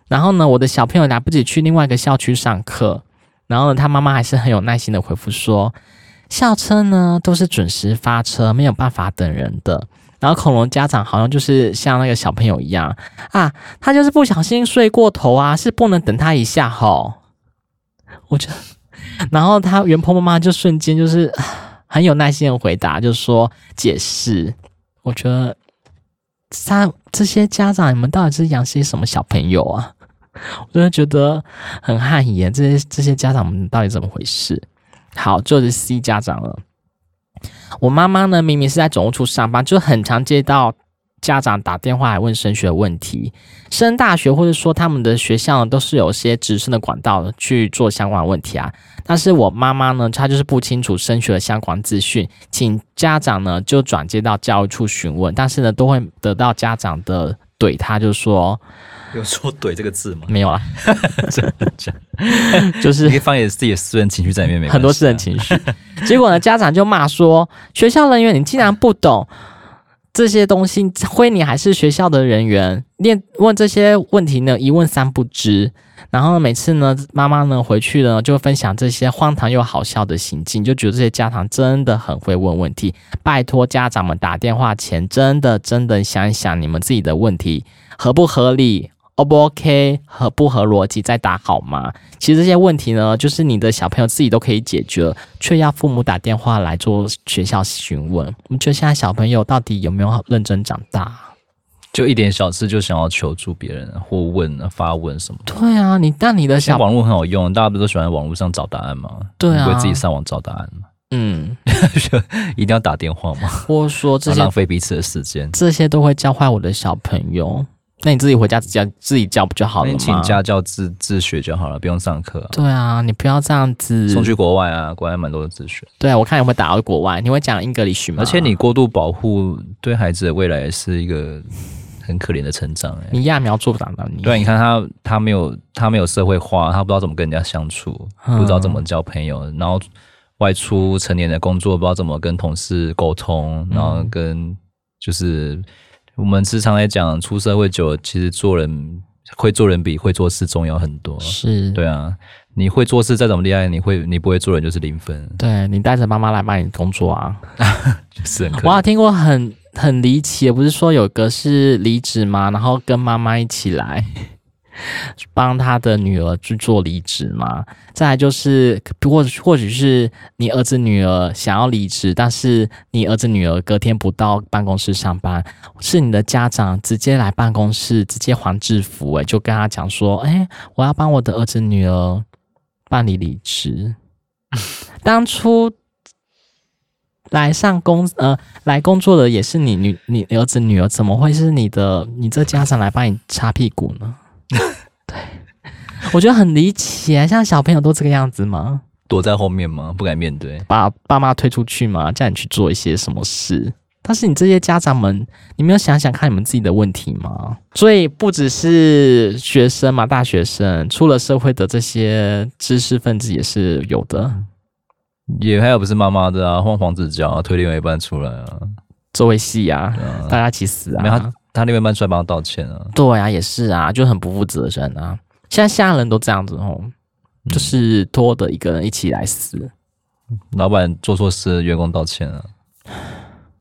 [SPEAKER 1] 然后呢，我的小朋友来不及去另外一个校区上课。然后呢，他妈妈还是很有耐心的回复说。”校车呢都是准时发车，没有办法等人的。然后恐龙家长好像就是像那个小朋友一样啊，他就是不小心睡过头啊，是不能等他一下吼。我觉得，然后他原 po 妈妈就瞬间就是很有耐心的回答，就说解释。我觉得三这些家长，你们到底是养些什么小朋友啊？我真的觉得很汗颜，这些这些家长们到底怎么回事？好，就是 C 家长了。我妈妈呢，明明是在总务处上班，就很常接到家长打电话来问升学问题。升大学或者说他们的学校呢，都是有些直升的管道去做相关问题啊。但是我妈妈呢，她就是不清楚升学的相关资讯，请家长呢就转接到教育处询问，但是呢都会得到家长的怼他，就说。
[SPEAKER 2] 有说“怼”这个字吗？
[SPEAKER 1] 没有啊，
[SPEAKER 2] 真的假？
[SPEAKER 1] 就是
[SPEAKER 2] 你可以放一点自己的私人情绪在里面，没关系啊，
[SPEAKER 1] 很多私人情绪。结果呢，家长就骂说：“学校人员，你竟然不懂这些东西，亏你还是学校的人员，连问这些问题呢，一问三不知。”然后每次呢，妈妈呢回去呢，就分享这些荒唐又好笑的行径，就觉得这些家长真的很会问问题。拜托家长们打电话前，真的真的想一想你们自己的问题合不合理。O 不 OK，合不合逻辑再打好吗？其实这些问题呢，就是你的小朋友自己都可以解决，却要父母打电话来做学校询问。你觉得现在小朋友到底有没有认真长大？
[SPEAKER 2] 就一点小事就想要求助别人或问发问什么？
[SPEAKER 1] 对啊，你但你的小
[SPEAKER 2] 网络很好用，大家不都喜欢在网络上找答案吗？
[SPEAKER 1] 对啊，
[SPEAKER 2] 不会自己上网找答案吗？
[SPEAKER 1] 嗯，
[SPEAKER 2] 一定要打电话吗？
[SPEAKER 1] 或者说这些
[SPEAKER 2] 浪费彼此的时间，
[SPEAKER 1] 这些都会教坏我的小朋友。那你自己回家自己教自己教不就好了吗？
[SPEAKER 2] 请家教自自学就好了，不用上课啊。
[SPEAKER 1] 对啊，你不要这样子。
[SPEAKER 2] 送去国外啊，国外蛮多的自学。
[SPEAKER 1] 对啊，我看你会打到国外，你会讲 English 吗？
[SPEAKER 2] 而且你过度保护，对孩子的未来也是一个很可怜的成长。哎，
[SPEAKER 1] 你揠苗助长了你。
[SPEAKER 2] 对，你看他，他没有他没有社会化，他不知道怎么跟人家相处，嗯、不知道怎么交朋友，然后外出成年的工作，不知道怎么跟同事沟通，然后跟就是。我们时常来讲，出社会久了，其实做人会做人比会做事重要很多。
[SPEAKER 1] 是，
[SPEAKER 2] 对啊，你会做事再怎么厉害，你会你不会做人就是零分。
[SPEAKER 1] 对，你带着妈妈来帮你工作啊，
[SPEAKER 2] 就是很。
[SPEAKER 1] 我有听过很很离奇，不是说有个是离职吗？然后跟妈妈一起来。帮他的女儿去做离职嘛？再来就是，或或许是你儿子女儿想要离职，但是你儿子女儿隔天不到办公室上班，是你的家长直接来办公室，直接还制服，诶，就跟他讲说，诶，我要帮我的儿子女儿办理离职。当初来上工呃来工作的也是你女你儿子女儿，怎么会是你的你这家长来帮你擦屁股呢？对，我觉得很离奇啊！像小朋友都这个样子吗？
[SPEAKER 2] 躲在后面吗？不敢面对，
[SPEAKER 1] 把爸妈推出去吗？叫你去做一些什么事？但是你这些家长们，你没有想想看你们自己的问题吗？所以不只是学生嘛，大学生出了社会的这些知识分子也是有的。
[SPEAKER 2] 也还有不是妈妈的啊，换黄子佼推另外一半出来啊，
[SPEAKER 1] 做位戏啊，啊，大家一起死啊！
[SPEAKER 2] 他那边搬出来帮他道歉啊？
[SPEAKER 1] 对啊，也是啊，就很不负责任啊。现在现在人都这样子哦，就是拖着一个人一起来死。
[SPEAKER 2] 嗯、老板做错事，员工道歉啊？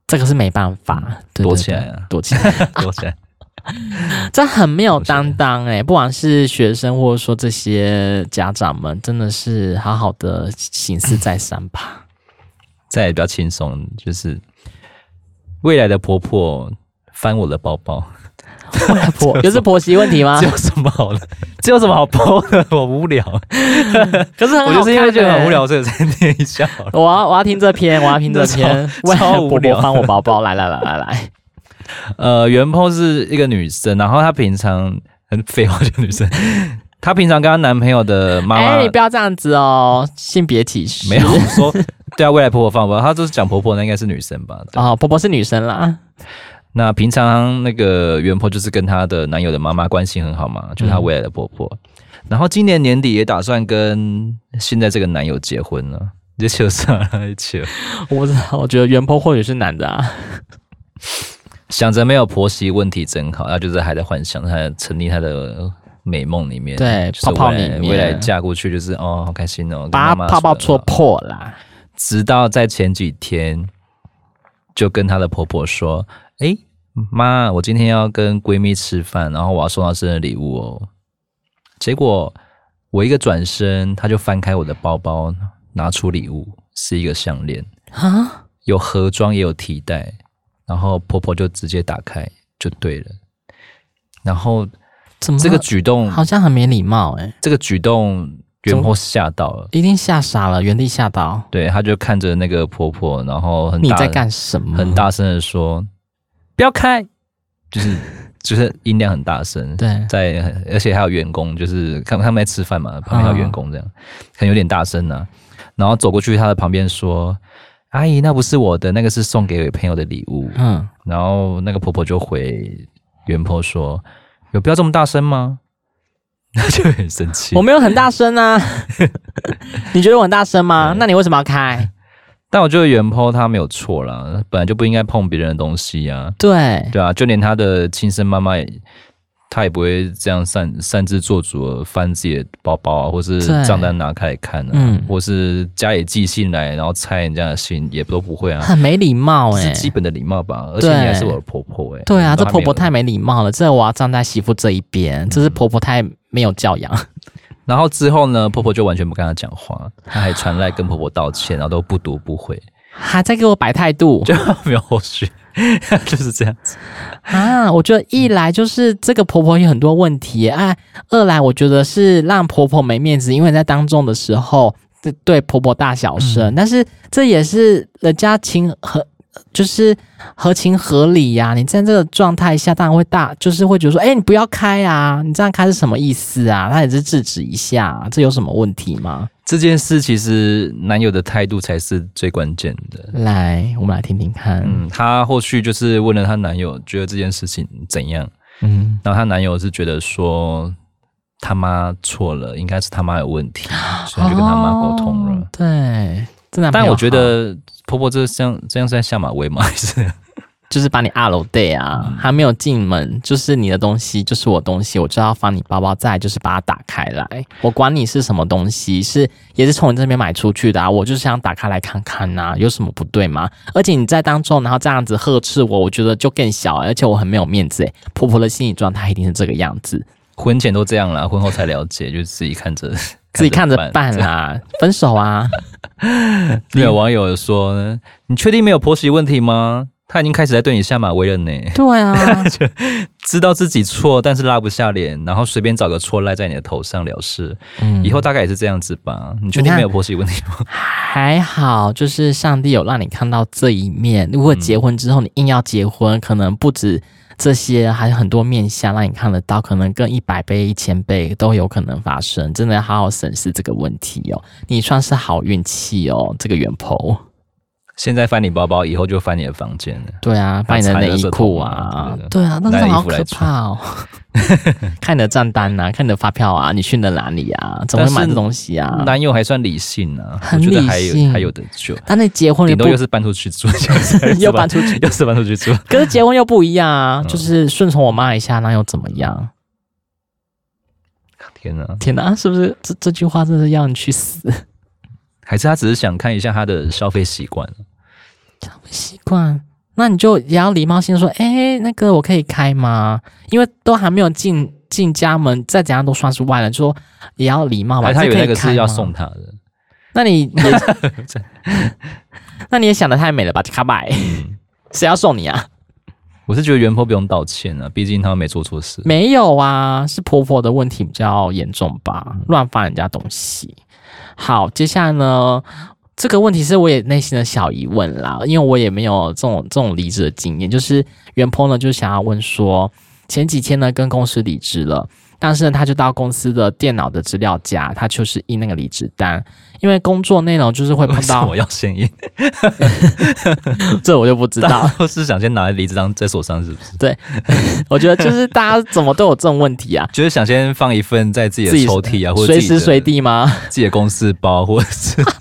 [SPEAKER 1] 这个是没办法，对对对，
[SPEAKER 2] 躲起来啊，
[SPEAKER 1] 躲起来，
[SPEAKER 2] 躲起来。
[SPEAKER 1] 这很没有担当哎，不管是学生或者说这些家长们，真的是好好的省思再三吧。
[SPEAKER 2] 再也比较轻松，就是未来的婆婆。翻我的包包，
[SPEAKER 1] 婆就是婆媳问题吗？
[SPEAKER 2] 这有什么好的？这有什么好包的？我无聊。
[SPEAKER 1] 可是
[SPEAKER 2] 我就是因为觉得很无聊，所以才念一下。
[SPEAKER 1] 我要我要听这篇，我要听这篇。超无聊，翻我包包，来来来来来。
[SPEAKER 2] 呃，原 po 是一个女生，然后她平常很废话，就女生。她平常跟她男朋友的妈妈，哎，
[SPEAKER 1] 你不要这样子哦，性别歧视。
[SPEAKER 2] 没有说对啊，未来婆婆放吧，她就是讲婆婆，那应该是女生吧？
[SPEAKER 1] 哦，婆婆是女生啦。
[SPEAKER 2] 那平常那个原 po 就是跟她的男友的妈妈关系很好嘛，就是她未来的婆婆。嗯、然后今年年底也打算跟现在这个男友结婚了，你就算了，一起。
[SPEAKER 1] 我不知道，我觉得原 po 或许是男的啊。
[SPEAKER 2] 想着没有婆媳问题真好，她就是还在幻想，她沉溺她的美梦里面，
[SPEAKER 1] 对，泡泡里面，
[SPEAKER 2] 未来嫁过去就是哦，好开心哦，
[SPEAKER 1] 把泡泡戳破啦。
[SPEAKER 2] 直到在前几天，就跟她的婆婆说。哎，妈，我今天要跟闺蜜吃饭，然后我要送她生日礼物哦。结果我一个转身，她就翻开我的包包，拿出礼物，是一个项链啊，有盒装也有提袋，然后婆婆就直接打开就对了。然后怎么这个举动
[SPEAKER 1] 好像很没礼貌哎？
[SPEAKER 2] 这个举动原 po 吓到了，
[SPEAKER 1] 一定吓傻了，原地吓到。
[SPEAKER 2] 对，她就看着那个婆婆，然后很
[SPEAKER 1] 你在干什么？
[SPEAKER 2] 很大声的说。不要开，就是 就是音量很大声，
[SPEAKER 1] 对，
[SPEAKER 2] 在而且还有员工，就是看他们在吃饭嘛，旁边还有员工这样，可能有点大声呢、啊。然后走过去他的旁边说：“阿姨，那不是我的，那个是送给朋友的礼物。”嗯，然后那个婆婆就回原 po 说：“有必要这么大声吗？”那 就很生气。
[SPEAKER 1] 我没有很大声啊，你觉得我很大声吗？那你为什么要开？
[SPEAKER 2] 但我觉得原 po 他没有错啦，本来就不应该碰别人的东西呀、啊。
[SPEAKER 1] 对，
[SPEAKER 2] 对啊，就连他的亲生妈妈，他也不会这样擅擅自做主翻自己的包包啊，或是账单拿开来看啊，嗯，或是家里寄信来，然后拆人家的信，也都不会啊，
[SPEAKER 1] 很没礼貌哎、欸，
[SPEAKER 2] 是基本的礼貌吧？而且你还是我的婆婆哎、欸，
[SPEAKER 1] 对啊，这婆婆太没礼貌了，这我要站在媳妇这一边，这是婆婆太没有教养。
[SPEAKER 2] 然后之后呢，婆婆就完全不跟她讲话，她还传来跟婆婆道歉，然后都不读不回，
[SPEAKER 1] 还在给我摆态度，
[SPEAKER 2] 就没有后续，就是这样子
[SPEAKER 1] 啊。我觉得一来就是这个婆婆有很多问题，哎，二来我觉得是让婆婆没面子，因为在当众的时候对对婆婆大小声，嗯、但是这也是人家情和。就是合情合理呀、啊，你在这个状态下当然会大，就是会觉得说，哎、欸，你不要开啊，你这样开是什么意思啊？他也是制止一下、啊，这有什么问题吗？
[SPEAKER 2] 这件事其实男友的态度才是最关键的。
[SPEAKER 1] 来，我们来听听看。
[SPEAKER 2] 嗯，她后续就是问了她男友，觉得这件事情怎样？嗯，然后她男友是觉得说他妈错了，应该是他妈有问题，所以就跟他妈沟通了。
[SPEAKER 1] 哦、对。但
[SPEAKER 2] 我觉得婆婆这像这样是在下马威吗？还是
[SPEAKER 1] 就是把你二楼 day 啊，还没有进门，就是你的东西，就是我东西，我就要放你包包，再就是把它打开来。我管你是什么东西，是也是从你这边买出去的啊，我就是想打开来看看呐、啊，有什么不对吗？而且你在当中，然后这样子呵斥我，我觉得就更小，而且我很没有面子诶。婆婆的心理状态一定是这个样子，
[SPEAKER 2] 婚前都这样了，婚后才了解，就自己看着
[SPEAKER 1] 自己看着办啦，分手啊。
[SPEAKER 2] 有网友说，你确定没有婆媳问题吗？他已经开始在对你下马威了呢。
[SPEAKER 1] 对啊，
[SPEAKER 2] 知道自己错，但是拉不下脸，然后随便找个错赖在你的头上了事。嗯，以后大概也是这样子吧。你确定没有婆媳问题吗？
[SPEAKER 1] 还好，就是上帝有让你看到这一面。如果结婚之后你硬要结婚，嗯、可能不止这些，还有很多面相让你看得到，可能更一百倍、一千倍都有可能发生。真的要好好审视这个问题哦。你算是好运气哦，这个原 PO。
[SPEAKER 2] 现在翻你包包，以后就翻你的房间了。
[SPEAKER 1] 对啊，翻你的内衣裤啊，对啊，那是好可怕哦。看你的账单啊，看你的发票啊，你去了哪里啊？怎么会买这东西啊？
[SPEAKER 2] 男友还算理性啊，
[SPEAKER 1] 很理性，我觉得还
[SPEAKER 2] 有还有的救。
[SPEAKER 1] 但那结婚
[SPEAKER 2] 顶多又是搬出去住，
[SPEAKER 1] 又搬出去，
[SPEAKER 2] 又是搬出去住。
[SPEAKER 1] 可是结婚又不一样啊，就是顺从我妈一下，那又怎么样？
[SPEAKER 2] 天哪，
[SPEAKER 1] 天哪，是不是这这句话真是要你去死？
[SPEAKER 2] 还是他只是想看一下他的消费习惯？
[SPEAKER 1] 消费习惯，那你就也要礼貌性说：“哎、欸，那个我可以开吗？”因为都还没有进进家门，再怎样都算是外人，就说也要礼貌吧。
[SPEAKER 2] 他以为那个是要送他的，
[SPEAKER 1] 那你也，那你也想的太美了吧？卡拜，谁要送你啊？
[SPEAKER 2] 我是觉得原 PO 不用道歉啊，毕竟他没做错事。
[SPEAKER 1] 没有啊，是婆婆的问题比较严重吧？乱翻人家东西。好，接下来呢，这个问题是我也内心的小疑问啦，因为我也没有这种这种离职的经验。就是原坡呢，就想要问说，前几天呢跟公司离职了，但是呢他就到公司的电脑的资料夹，他就是印那个离职单，因为工作内容就是会碰到。
[SPEAKER 2] 我要先印，
[SPEAKER 1] 这我就不知道，
[SPEAKER 2] 是想先拿离职单在手上是不是？
[SPEAKER 1] 对，我觉得就是大家怎么都有这种问题啊，
[SPEAKER 2] 就是想先放一份在自己的抽屉啊，或者
[SPEAKER 1] 随时随地吗？
[SPEAKER 2] 自己的公司包，或者是。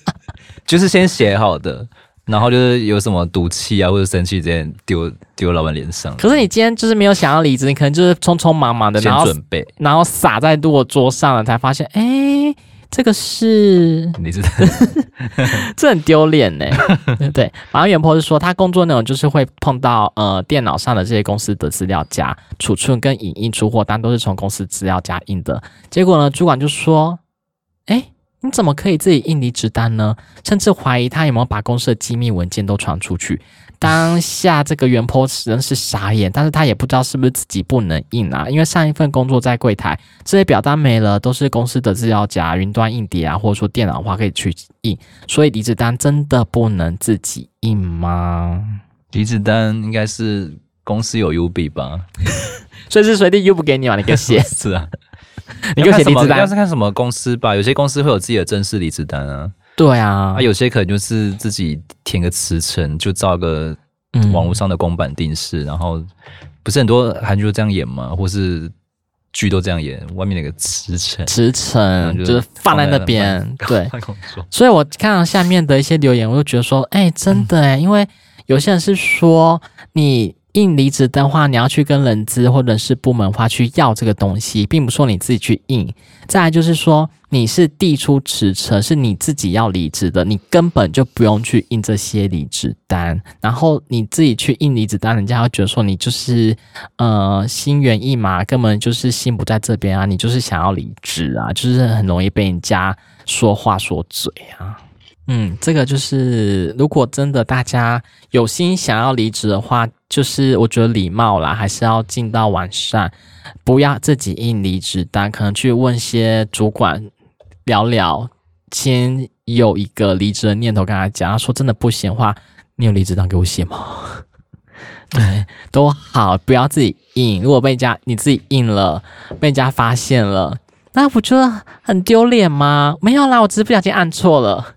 [SPEAKER 2] 就是先写好的，然后就是有什么赌气啊或者生气这些丢丢老板脸上。
[SPEAKER 1] 可是你今天就是没有想要离职，你可能就是匆匆忙忙的，
[SPEAKER 2] 先准备，
[SPEAKER 1] 然后撒在我桌上了，才发现，哎，这个是
[SPEAKER 2] 你知道，
[SPEAKER 1] 这很丢脸呢。对，反正原 PO 是说他工作内容就是会碰到呃电脑上的这些公司的资料夹储存跟影印出货单都是从公司资料夹印的。结果呢，主管就说，哎。你怎么可以自己印离职单呢？甚至怀疑他有没有把公司的机密文件都传出去。当下这个原 PO 真是傻眼，但是他也不知道是不是自己不能印啊，因为上一份工作在柜台，这些表单没了，都是公司的资料夹、云端硬碟啊，或者说电脑的话可以去印，所以离职单真的不能自己印吗？
[SPEAKER 2] 离职单应该是公司有 U B 吧，
[SPEAKER 1] 随时随地又不给你嘛，你给写
[SPEAKER 2] 是啊。
[SPEAKER 1] 你就写离职单，
[SPEAKER 2] 要是看什么公司吧，有些公司会有自己的正式离职单啊。
[SPEAKER 1] 对啊，
[SPEAKER 2] 啊，有些可能就是自己填个辞呈，就照个网络上的公版定式，嗯、然后不是很多韩剧都这样演吗？或是剧都这样演，外面那个辞呈，
[SPEAKER 1] 辞呈就是放在那
[SPEAKER 2] 边。对，
[SPEAKER 1] 所以我看到下面的一些留言，我就觉得说，哎、欸，真的哎，因为有些人是说你。印离职的话，你要去跟人资或者是部门的话去要这个东西，并不是说你自己去印。再来就是说，你是递出辞呈，是你自己要离职的，你根本就不用去印这些离职单。然后你自己去印离职单，人家会觉得说你就是呃心猿意马，根本就是心不在这边啊，你就是想要离职啊，就是很容易被人家说话说嘴啊。嗯，这个就是如果真的大家有心想要离职的话，就是我觉得礼貌啦，还是要尽到完善，不要自己印离职单，可能去问些主管聊聊，先有一个离职的念头跟他讲，他说真的不行的话，你有离职单给我写吗？对，都好，不要自己印，如果被人家你自己印了，被人家发现了，那不觉得很丢脸吗？没有啦，我只是不小心按错了。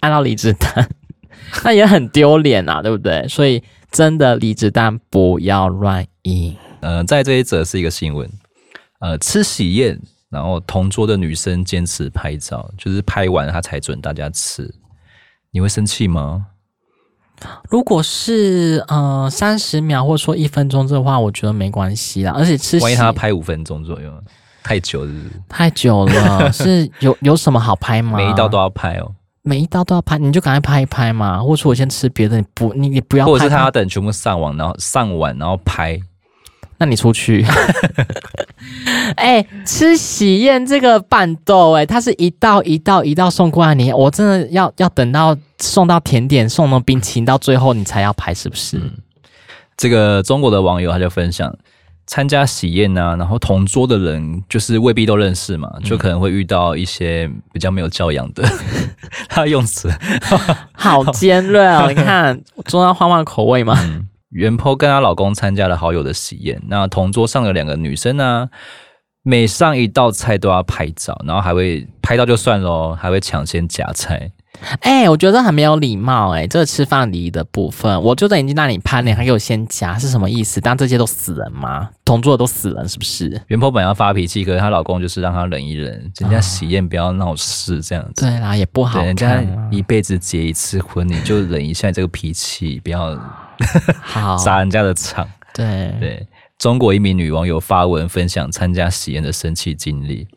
[SPEAKER 1] 按到离职单，那也很丢脸啊，对不对？所以真的离职单不要乱印。
[SPEAKER 2] 呃，在这一则是一个新闻，呃，吃喜宴，然后同桌的女生坚持拍照，就是拍完她才准大家吃，你会生气吗？
[SPEAKER 1] 如果是呃三十秒或者说一分钟的话，我觉得没关系啦。而且吃，
[SPEAKER 2] 万一他要拍五分钟左右，太久是是？
[SPEAKER 1] 太久了，是有有什么好拍吗？
[SPEAKER 2] 每一道都要拍哦，
[SPEAKER 1] 每一道都要拍，你就赶快拍一拍嘛。或者说我先吃别的，你不你你不要拍，
[SPEAKER 2] 或者是他要等全部上完，然后上完然后拍。
[SPEAKER 1] 那你出去，哎、欸，吃喜宴这个伴奏，哎，它是一道一道一道送过来，你我真的要要等到送到甜点，送到冰淇淋，到最后你才要拍，是不是？嗯、
[SPEAKER 2] 这个中国的网友他就分享，参加喜宴啊，然后同桌的人就是未必都认识嘛，就可能会遇到一些比较没有教养的，嗯、他用词
[SPEAKER 1] 好尖锐哦，你看 中央换换口味嘛。嗯
[SPEAKER 2] 原 po 跟她老公参加了好友的喜宴，那同桌上有两个女生呢，每上一道菜都要拍照，然后还会拍到就算喽，还会抢先夹菜。
[SPEAKER 1] 哎、欸，我觉得很没有礼貌哎、欸，这个吃饭礼仪的部分，我就在已经让你拍，你还给我先夹，是什么意思？当这些都死人吗？同桌的都死人是不是？
[SPEAKER 2] 原 po 本要发脾气，可是她老公就是让她忍一忍，人家喜宴不要闹事这样子。
[SPEAKER 1] 对啦，也不好看，人
[SPEAKER 2] 家一辈子结一次婚，你就忍一下这个脾气，不要。好，砸人家的场。
[SPEAKER 1] 对
[SPEAKER 2] 对，中国一名女网友发文分享参加喜宴的生气经历。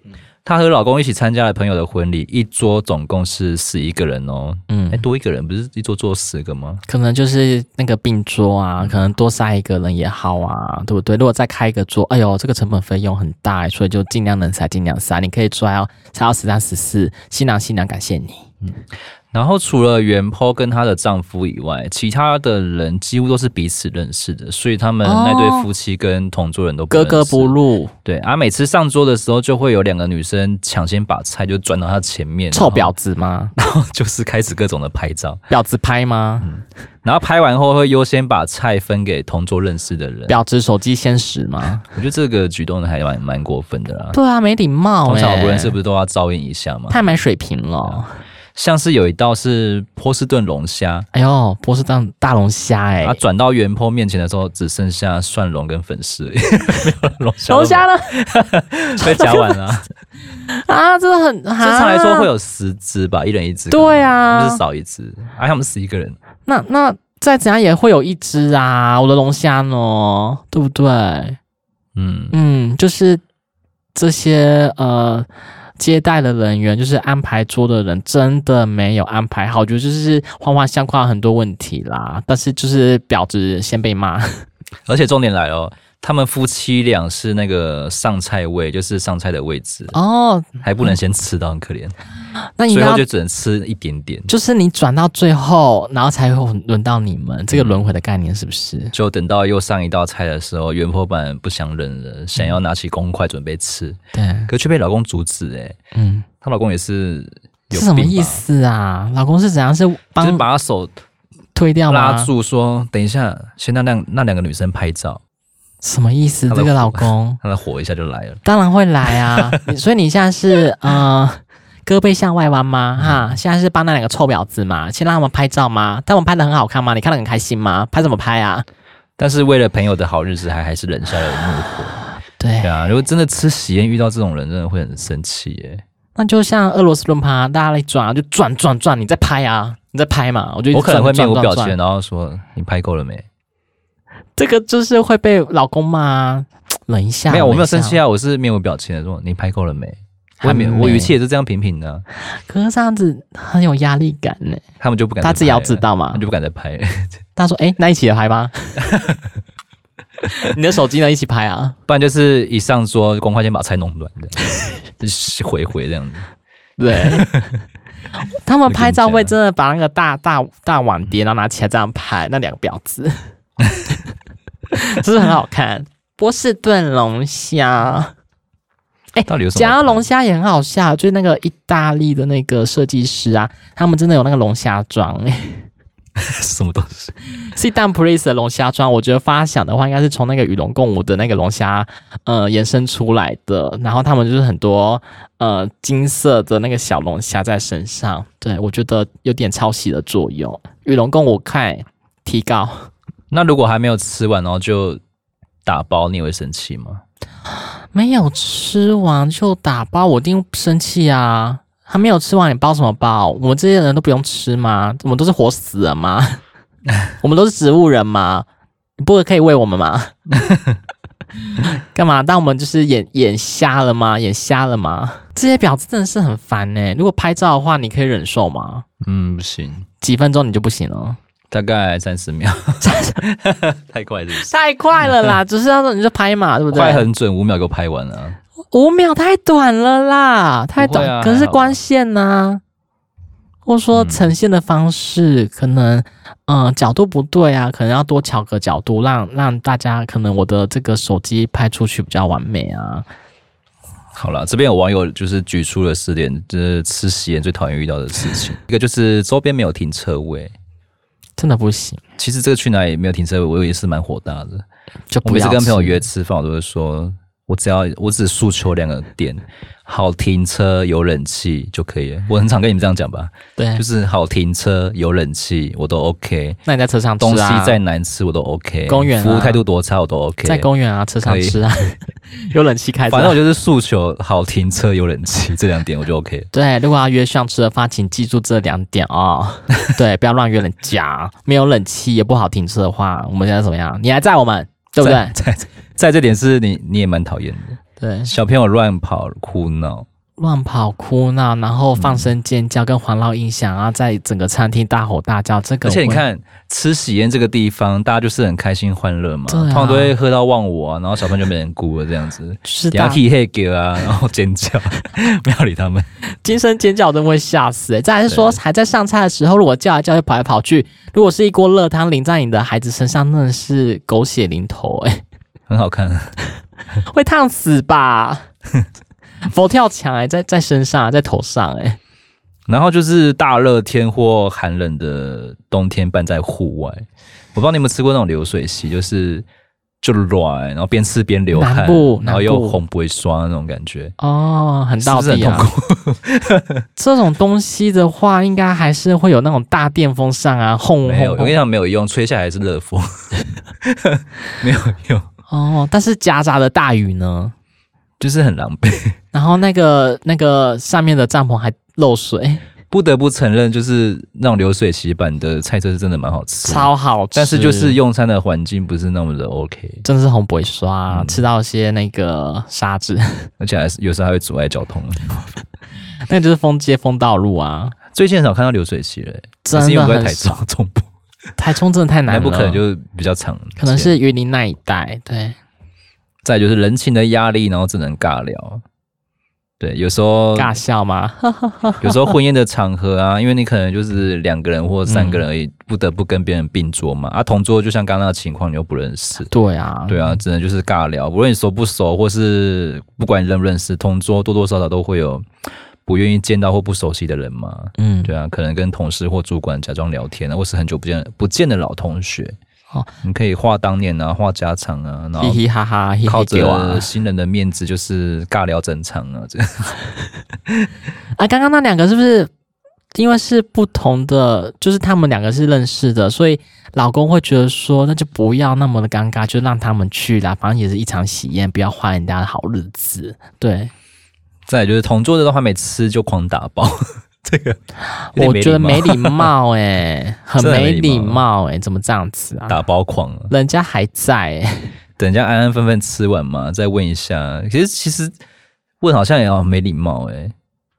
[SPEAKER 2] 她和老公一起参加了朋友的婚礼，一桌总共是十一个人哦。嗯，哎，多一个人不是一桌坐十个吗？
[SPEAKER 1] 可能就是那个并桌啊，可能多杀一个人也好啊，对不对？如果再开一个桌，哎呦，这个成本费用很大，所以就尽量能塞尽量塞。你可以抓哦，塞到十三十四，新郎新娘感谢你。嗯。
[SPEAKER 2] 然后除了原 po 跟她的丈夫以外，其他的人几乎都是彼此认识的，所以他们那对夫妻跟同桌人都
[SPEAKER 1] 格格不入。
[SPEAKER 2] 对，啊，每次上桌的时候，就会有两个女生抢先把菜就转到他前面，
[SPEAKER 1] 臭婊子吗？
[SPEAKER 2] 然后就是开始各种的拍照，
[SPEAKER 1] 婊子拍吗？
[SPEAKER 2] 嗯，然后拍完后会优先把菜分给同桌认识的人，
[SPEAKER 1] 婊子手机先使吗？
[SPEAKER 2] 我觉得这个举动还蛮蛮过分的啦。
[SPEAKER 1] 对啊，没礼貌。
[SPEAKER 2] 通常不认识不是都要照应一下吗？
[SPEAKER 1] 太没水平了。
[SPEAKER 2] 像是有一道是波士顿龙虾，
[SPEAKER 1] 哎呦，波士顿大龙虾哎！
[SPEAKER 2] 啊，转到原 po 面前的时候，只剩下蒜蓉跟粉丝，没有龙虾。
[SPEAKER 1] 龙虾呢？
[SPEAKER 2] 被夹完了
[SPEAKER 1] 啊！真的很，
[SPEAKER 2] 正常来说会有十只吧，一人一只。
[SPEAKER 1] 对啊，
[SPEAKER 2] 就是少一只，哎，他们十一个人。
[SPEAKER 1] 那那再怎样也会有一只啊！我的龙虾呢？对不对？嗯嗯，就是这些呃。接待的人员就是安排桌的人，真的没有安排好，我觉得就是环环相框很多问题啦。但是就是婊子先被骂，
[SPEAKER 2] 而且重点来了。他们夫妻俩是那个上菜位，就是上菜的位置
[SPEAKER 1] 哦，
[SPEAKER 2] 还不能先吃到，很可怜。
[SPEAKER 1] 那
[SPEAKER 2] 最后就只能吃一点点，
[SPEAKER 1] 就是你转到最后，然后才会轮到你们。这个轮回的概念是不是？
[SPEAKER 2] 就等到又上一道菜的时候，原 po 版不想忍了，想要拿起公筷准备吃，
[SPEAKER 1] 对，
[SPEAKER 2] 可却被老公阻止。哎，嗯，她老公也是有
[SPEAKER 1] 是什么意思啊？老公是怎样？是帮
[SPEAKER 2] 就是把他手
[SPEAKER 1] 推掉
[SPEAKER 2] 拉住，说等一下，先让那那两个女生拍照。
[SPEAKER 1] 什么意思？这个老公，
[SPEAKER 2] 他的火一下就来了。
[SPEAKER 1] 当然会来啊！所以你现在是呃，胳膊向外弯吗？哈，现在是帮那两个臭婊子嘛，先让他们拍照吗？他们拍的很好看吗？你看得很开心吗？拍什么拍啊？
[SPEAKER 2] 但是为了朋友的好日子，还还是忍下了怒火。对，啊，如果真的吃喜宴遇到这种人，真的会很生气耶。
[SPEAKER 1] 那就像俄罗斯轮盘，大家来转啊，就转转转，你在拍啊，你在拍嘛。我觉得
[SPEAKER 2] 我可能会面无表情，然后说你拍够了没？
[SPEAKER 1] 这个就是会被老公骂，忍一下。
[SPEAKER 2] 没有，我没有生气啊，我是面无表情的说：“你拍够了没？”我没，我语气也是这样平平的、啊。
[SPEAKER 1] 可是这样子很有压力感呢。
[SPEAKER 2] 他们就不敢，
[SPEAKER 1] 他自己要知道嘛，
[SPEAKER 2] 他就不敢再拍。
[SPEAKER 1] 他说：“哎、欸，那一起来拍吧？你的手机呢？一起拍啊？
[SPEAKER 2] 不然就是一上桌，公筷先把菜弄乱的，回回这样子。
[SPEAKER 1] 对，他们拍照会真的把那个大大大碗碟，然后拿起来这样拍，那两个婊子。是不是很好看？波士顿龙虾，哎、欸，
[SPEAKER 2] 到底有什么？
[SPEAKER 1] 讲到龙虾也很好笑，就是那个意大利的那个设计师啊，他们真的有那个龙虾装，哎，
[SPEAKER 2] 什么东西？
[SPEAKER 1] 是一档 Place 的龙虾装。我觉得发想的话，应该是从那个与龙共舞的那个龙虾，呃，延伸出来的。然后他们就是很多呃金色的那个小龙虾在身上，对，我觉得有点抄袭的作用。与龙共舞，看提高。
[SPEAKER 2] 那如果还没有吃完，然后就打包，你会生气吗？
[SPEAKER 1] 没有吃完就打包，我一定生气啊！还没有吃完，你包什么包？我们这些人都不用吃吗？我们都是活死了吗？我们都是植物人吗，你不可以喂我们吗？干嘛？当我们就是眼眼瞎了吗？眼瞎了吗？这些婊子真的是很烦呢。如果拍照的话，你可以忍受吗？
[SPEAKER 2] 嗯，不行。
[SPEAKER 1] 几分钟你就不行了？
[SPEAKER 2] 大概三十秒，太快是不是？
[SPEAKER 1] 太快了啦！只是要说你就拍嘛，对不对？
[SPEAKER 2] 快很准，五秒给我拍完了。
[SPEAKER 1] 五秒太短了啦，太短。啊、可是光线呢、啊？或者说呈现的方式可能，嗯、呃，角度不对啊，可能要多调个角度，让让大家可能我的这个手机拍出去比较完美啊。
[SPEAKER 2] 好了，这边有网友就是举出了四点，就是吃席宴最讨厌遇到的事情。一个就是周边没有停车位，
[SPEAKER 1] 真的不行。
[SPEAKER 2] 其实这个去哪里没有停车位，我也是蛮火大的。我每次跟朋友约吃饭，我都会说。我只要我只诉求两个点，好停车有冷气就可以了。我很常跟你们这样讲吧，
[SPEAKER 1] 对，
[SPEAKER 2] 就是好停车有冷气我都 OK。
[SPEAKER 1] 那你在车上吃啊？
[SPEAKER 2] 东西再难吃我都 OK。
[SPEAKER 1] 公园、啊、
[SPEAKER 2] 服务态度多差我都 OK。
[SPEAKER 1] 在公园啊，车上吃啊，有冷气开。
[SPEAKER 2] 反正我就是诉求好停车有冷气这两点我就 OK。
[SPEAKER 1] 对，如果要约上吃的话，请记住这两点啊、哦。对，不要乱约人家。没有冷气也不好停车的话，我们现在怎么样？你还载我们，对不对？
[SPEAKER 2] 在。在在这点是你你也蛮讨厌的，
[SPEAKER 1] 对。
[SPEAKER 2] 小朋友乱跑哭闹，
[SPEAKER 1] 乱跑哭闹，然后放声尖叫跟环绕音响啊，在整个餐厅大吼大叫，这个
[SPEAKER 2] 而且你看吃喜宴这个地方，大家就是很开心欢乐嘛，
[SPEAKER 1] 啊、
[SPEAKER 2] 通常都会喝到忘我啊，然后小朋友就没人顾了这样子，
[SPEAKER 1] 是的，
[SPEAKER 2] 牙啊，然后尖叫，不要理他们，
[SPEAKER 1] 惊声尖叫真的会吓死哎、欸！再来是说还在上菜的时候，如果叫来叫去跑来跑去，如果是一锅热汤淋在你的孩子身上，那是狗血淋头哎、欸。
[SPEAKER 2] 很好看，
[SPEAKER 1] 会烫死吧？佛跳墙哎，在在身上，在头上哎。
[SPEAKER 2] 然后就是大热天或寒冷的冬天办在户外，我不知道你有没有吃过那种流水席，就是就软，然后边吃边流汗，然后又红不会刷那种感觉
[SPEAKER 1] 哦，很到底啊。
[SPEAKER 2] 是是
[SPEAKER 1] 这种东西的话，应该还是会有那种大电风扇啊，轰轰。
[SPEAKER 2] 没有，我跟你讲没有用，吹下来是热风，没有用。
[SPEAKER 1] 哦，但是夹杂的大雨呢，
[SPEAKER 2] 就是很狼狈。
[SPEAKER 1] 然后那个那个上面的帐篷还漏水，
[SPEAKER 2] 不得不承认，就是那种流水席版的菜色是真的蛮好吃，
[SPEAKER 1] 超好吃。
[SPEAKER 2] 但是就是用餐的环境不是那么的 OK，
[SPEAKER 1] 真的是红不会刷，嗯、吃到一些那个沙子，
[SPEAKER 2] 而且还是有时候还会阻碍交通。
[SPEAKER 1] 那就是封街封道路啊。
[SPEAKER 2] 最近很少看到流水席了，
[SPEAKER 1] 真的
[SPEAKER 2] 是因为我在台中中部。
[SPEAKER 1] 台中真的太难了，
[SPEAKER 2] 不可能就比较长，
[SPEAKER 1] 可能是云林那一带。对，
[SPEAKER 2] 再就是人情的压力，然后只能尬聊。对，有时候
[SPEAKER 1] 尬笑吗？
[SPEAKER 2] 有时候婚宴的场合啊，因为你可能就是两个人或三个人而已，嗯、不得不跟别人并桌嘛。啊，同桌就像刚刚那个情况，你又不认识。
[SPEAKER 1] 对啊，
[SPEAKER 2] 对啊，只能就是尬聊。无论你熟不熟，或是不管你认不认识，同桌多多少少都会有。不愿意见到或不熟悉的人嘛，嗯，对啊，可能跟同事或主管假装聊天啊，或是很久不见不见的老同学，哦，你可以画当年啊，画家常啊，然后
[SPEAKER 1] 嘻嘻哈哈，
[SPEAKER 2] 靠着新人的面子就是尬聊整场啊，这样。
[SPEAKER 1] 啊，刚刚那两个是不是因为是不同的，就是他们两个是认识的，所以老公会觉得说，那就不要那么的尴尬，就让他们去啦，反正也是一场喜宴，不要坏人家的好日子，对。
[SPEAKER 2] 再就是同桌的都还没吃就狂打包，这个
[SPEAKER 1] 我觉得没礼貌哎，很没礼貌 哎，怎么这样子啊？
[SPEAKER 2] 打包狂，
[SPEAKER 1] 人家还在哎，
[SPEAKER 2] 等人家安安分分吃完嘛，再问一下。其实其实问好像也要没礼貌哎，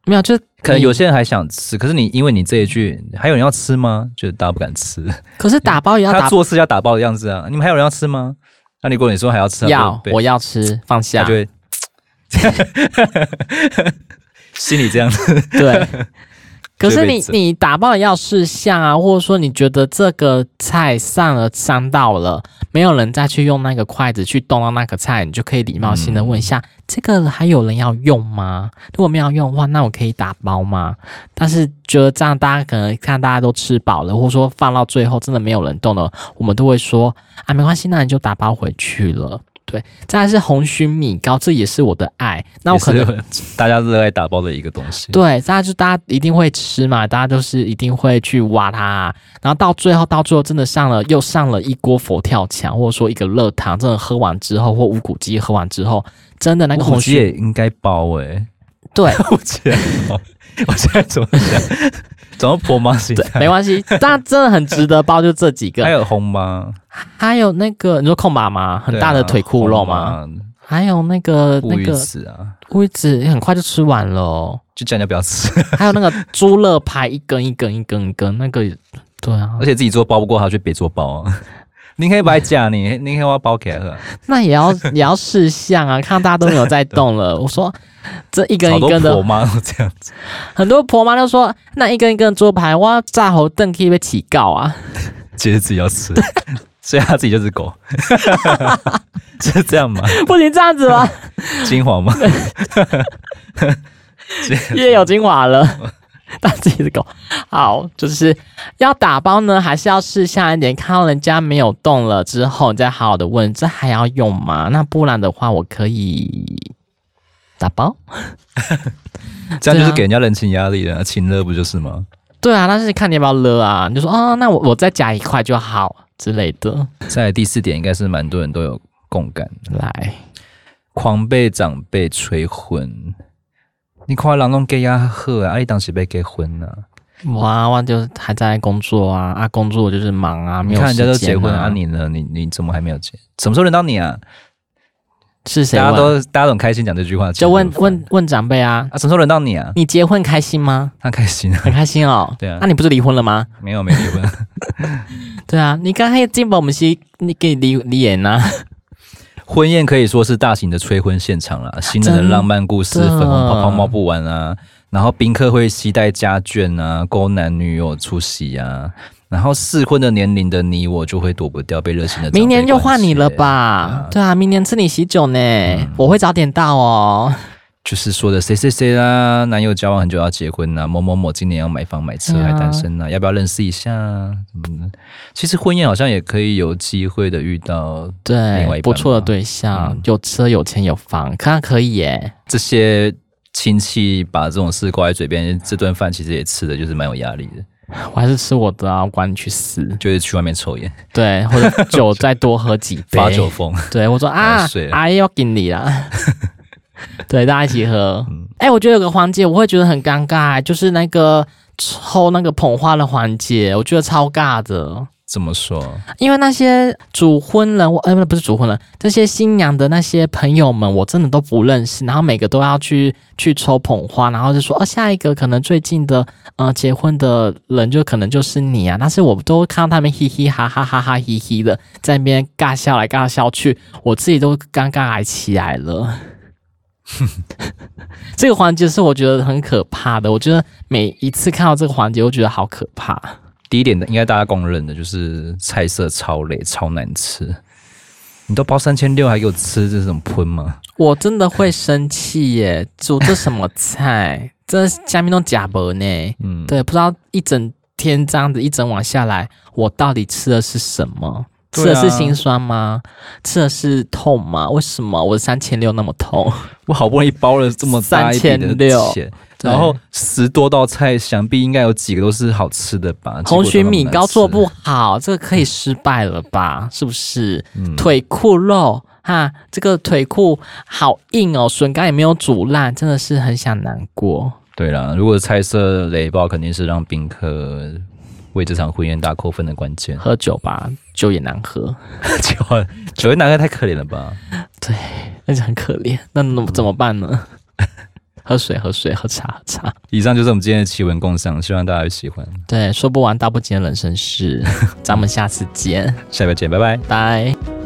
[SPEAKER 1] 没有，就是
[SPEAKER 2] 可能有些人还想吃，可是你因为你这一句，还有人要吃吗？就大家不敢吃。
[SPEAKER 1] 可是打包也要打
[SPEAKER 2] 他做事要打包的样子啊！你们还有人要吃吗？那你如果你说还要吃，
[SPEAKER 1] 要我要吃，放下。
[SPEAKER 2] 心里这样子，
[SPEAKER 1] 对。可是你你打包的要事项啊，或者说你觉得这个菜上了上到了，没有人再去用那个筷子去动到那个菜，你就可以礼貌性的问一下，嗯、这个还有人要用吗？如果没有用的话，那我可以打包吗？但是觉得这样大家可能看大家都吃饱了，或者说放到最后真的没有人动了，我们都会说啊，没关系，那你就打包回去了。对，再来是红蟳米糕，这也是我的爱。那我可能
[SPEAKER 2] 大家热爱打包的一个东西。
[SPEAKER 1] 对，大家就大家一定会吃嘛，大家都是一定会去挖它。然后到最后，到最后真的上了，又上了一锅佛跳墙，或者说一个热汤，真的喝完之后，或无骨鸡喝完之后，真的那个红蟳
[SPEAKER 2] 也应该包诶、欸。
[SPEAKER 1] 对，
[SPEAKER 2] 我现在怎么想？怎么婆妈心态？
[SPEAKER 1] 没关系，但真的很值得包，就这几个。
[SPEAKER 2] 还有红吗？
[SPEAKER 1] 还有那个你说控妈妈很大的腿裤肉吗？啊、还有那个那个啊，乌鱼子很快就吃完了，
[SPEAKER 2] 就叫人家不要吃。
[SPEAKER 1] 还有那个猪肋排一根一根一根一根，那个对啊，
[SPEAKER 2] 而且自己做包不过他去别做包啊。你可以白讲，你你可以我包给他。
[SPEAKER 1] 那也要 也要试相啊，看大家都没有在动了。我说这一根一根的，
[SPEAKER 2] 婆妈都这样子。
[SPEAKER 1] 很多婆妈都说，那一根一根的猪排，我炸猴凳可以被起告啊。
[SPEAKER 2] 其实自己要吃，所以他自己就是狗，是这样吗？
[SPEAKER 1] 不行这样子吗？
[SPEAKER 2] 精华吗？
[SPEAKER 1] 也有精华了。当自己的狗，好，就是要打包呢，还是要试下一点？看到人家没有动了之后，你再好好的问，这还要用吗？那不然的话，我可以打包。
[SPEAKER 2] 这样就是给人家人情压力了，情勒不就是吗？
[SPEAKER 1] 对啊，但是看你要不要勒啊？你就说啊、哦，那我我再加一块就好之类的。
[SPEAKER 2] 再来第四点，应该是蛮多人都有共感。
[SPEAKER 1] 来，
[SPEAKER 2] 狂被长辈催婚。你看人拢给呀好啊，你当时被结婚了？
[SPEAKER 1] 哇，我就还在工作啊，啊，工作就是忙啊，没有
[SPEAKER 2] 看人家都结婚啊，你呢？你你怎么还没有结？什么时候轮到你啊？
[SPEAKER 1] 是谁？
[SPEAKER 2] 大家都大家都很开心讲这句话，
[SPEAKER 1] 就问问问长辈啊
[SPEAKER 2] 啊，什么时候轮到你啊？
[SPEAKER 1] 你结婚开心吗？
[SPEAKER 2] 他开心啊，
[SPEAKER 1] 很开心哦。
[SPEAKER 2] 对啊，
[SPEAKER 1] 那你不是离婚了吗？
[SPEAKER 2] 没有，没离婚。
[SPEAKER 1] 对啊，你刚才进宝我们西，你给离离演呐？
[SPEAKER 2] 婚宴可以说是大型的催婚现场了，新人的浪漫故事，粉红泡泡冒不完啊。然后宾客会携带家眷啊，勾男女友出席啊。然后适婚的年龄的你我就会躲不掉被热情的。
[SPEAKER 1] 明年就换你了吧？对啊，明年吃你喜酒呢，嗯、我会早点到哦。
[SPEAKER 2] 就是说的谁谁谁啦，男友交往很久要结婚啊，某某某今年要买房买车还单身啊，啊要不要认识一下？嗯，其实婚宴好像也可以有机会的遇到另外一
[SPEAKER 1] 对不错的对象，嗯、有车有钱有房，看可以耶。
[SPEAKER 2] 这些亲戚把这种事挂在嘴边，这顿饭其实也吃的就是蛮有压力的。
[SPEAKER 1] 我还是吃我的啊，我管你去死，
[SPEAKER 2] 就是去外面抽烟，
[SPEAKER 1] 对，或者酒再多喝几 杯，
[SPEAKER 2] 发酒疯。
[SPEAKER 1] 对我说啊，阿姨要给你啦。对，大家一起喝。哎、欸，我觉得有个环节我会觉得很尴尬，就是那个抽那个捧花的环节，我觉得超尬的。
[SPEAKER 2] 怎么说？
[SPEAKER 1] 因为那些主婚人，我哎，不是主婚人，这些新娘的那些朋友们，我真的都不认识。然后每个都要去去抽捧花，然后就说哦，下一个可能最近的呃结婚的人就可能就是你啊。但是我都看到他们嘻嘻哈哈哈哈嘻嘻的在那边尬笑来尬笑去，我自己都尴尬还起来了。这个环节是我觉得很可怕的。我觉得每一次看到这个环节，我觉得好可怕。
[SPEAKER 2] 第一点的，应该大家公认的就是菜色超累、超难吃。你都包三千六，还给我吃这种喷吗？
[SPEAKER 1] 我真的会生气耶！煮这什么菜？这下面都假薄呢。嗯，对，不知道一整天这样子一整晚下来，我到底吃的是什么？吃的是心酸吗？啊、吃的是痛吗？为什么我的三千六那么痛？
[SPEAKER 2] 我好不容易包了这么大一笔的钱，三千六，然后十多道菜，想必应该有几个都是好吃的吧？
[SPEAKER 1] 红曲米糕做不好，这个可以失败了吧？是不是？嗯、腿裤肉哈，这个腿裤好硬哦，笋干也没有煮烂，真的是很想难过。
[SPEAKER 2] 对啦，如果菜色雷暴，肯定是让宾客。为这场婚宴大扣分的关键，
[SPEAKER 1] 喝酒吧，酒也难喝，
[SPEAKER 2] 酒酒也难喝，太可怜了吧？
[SPEAKER 1] 对，那就很可怜。那怎么办呢？喝水，喝水，喝茶，喝茶。
[SPEAKER 2] 以上就是我们今天的奇闻共享，希望大家喜欢。
[SPEAKER 1] 对，说不完道不尽的人生事，咱们下次见，
[SPEAKER 2] 下回见，拜拜，
[SPEAKER 1] 拜。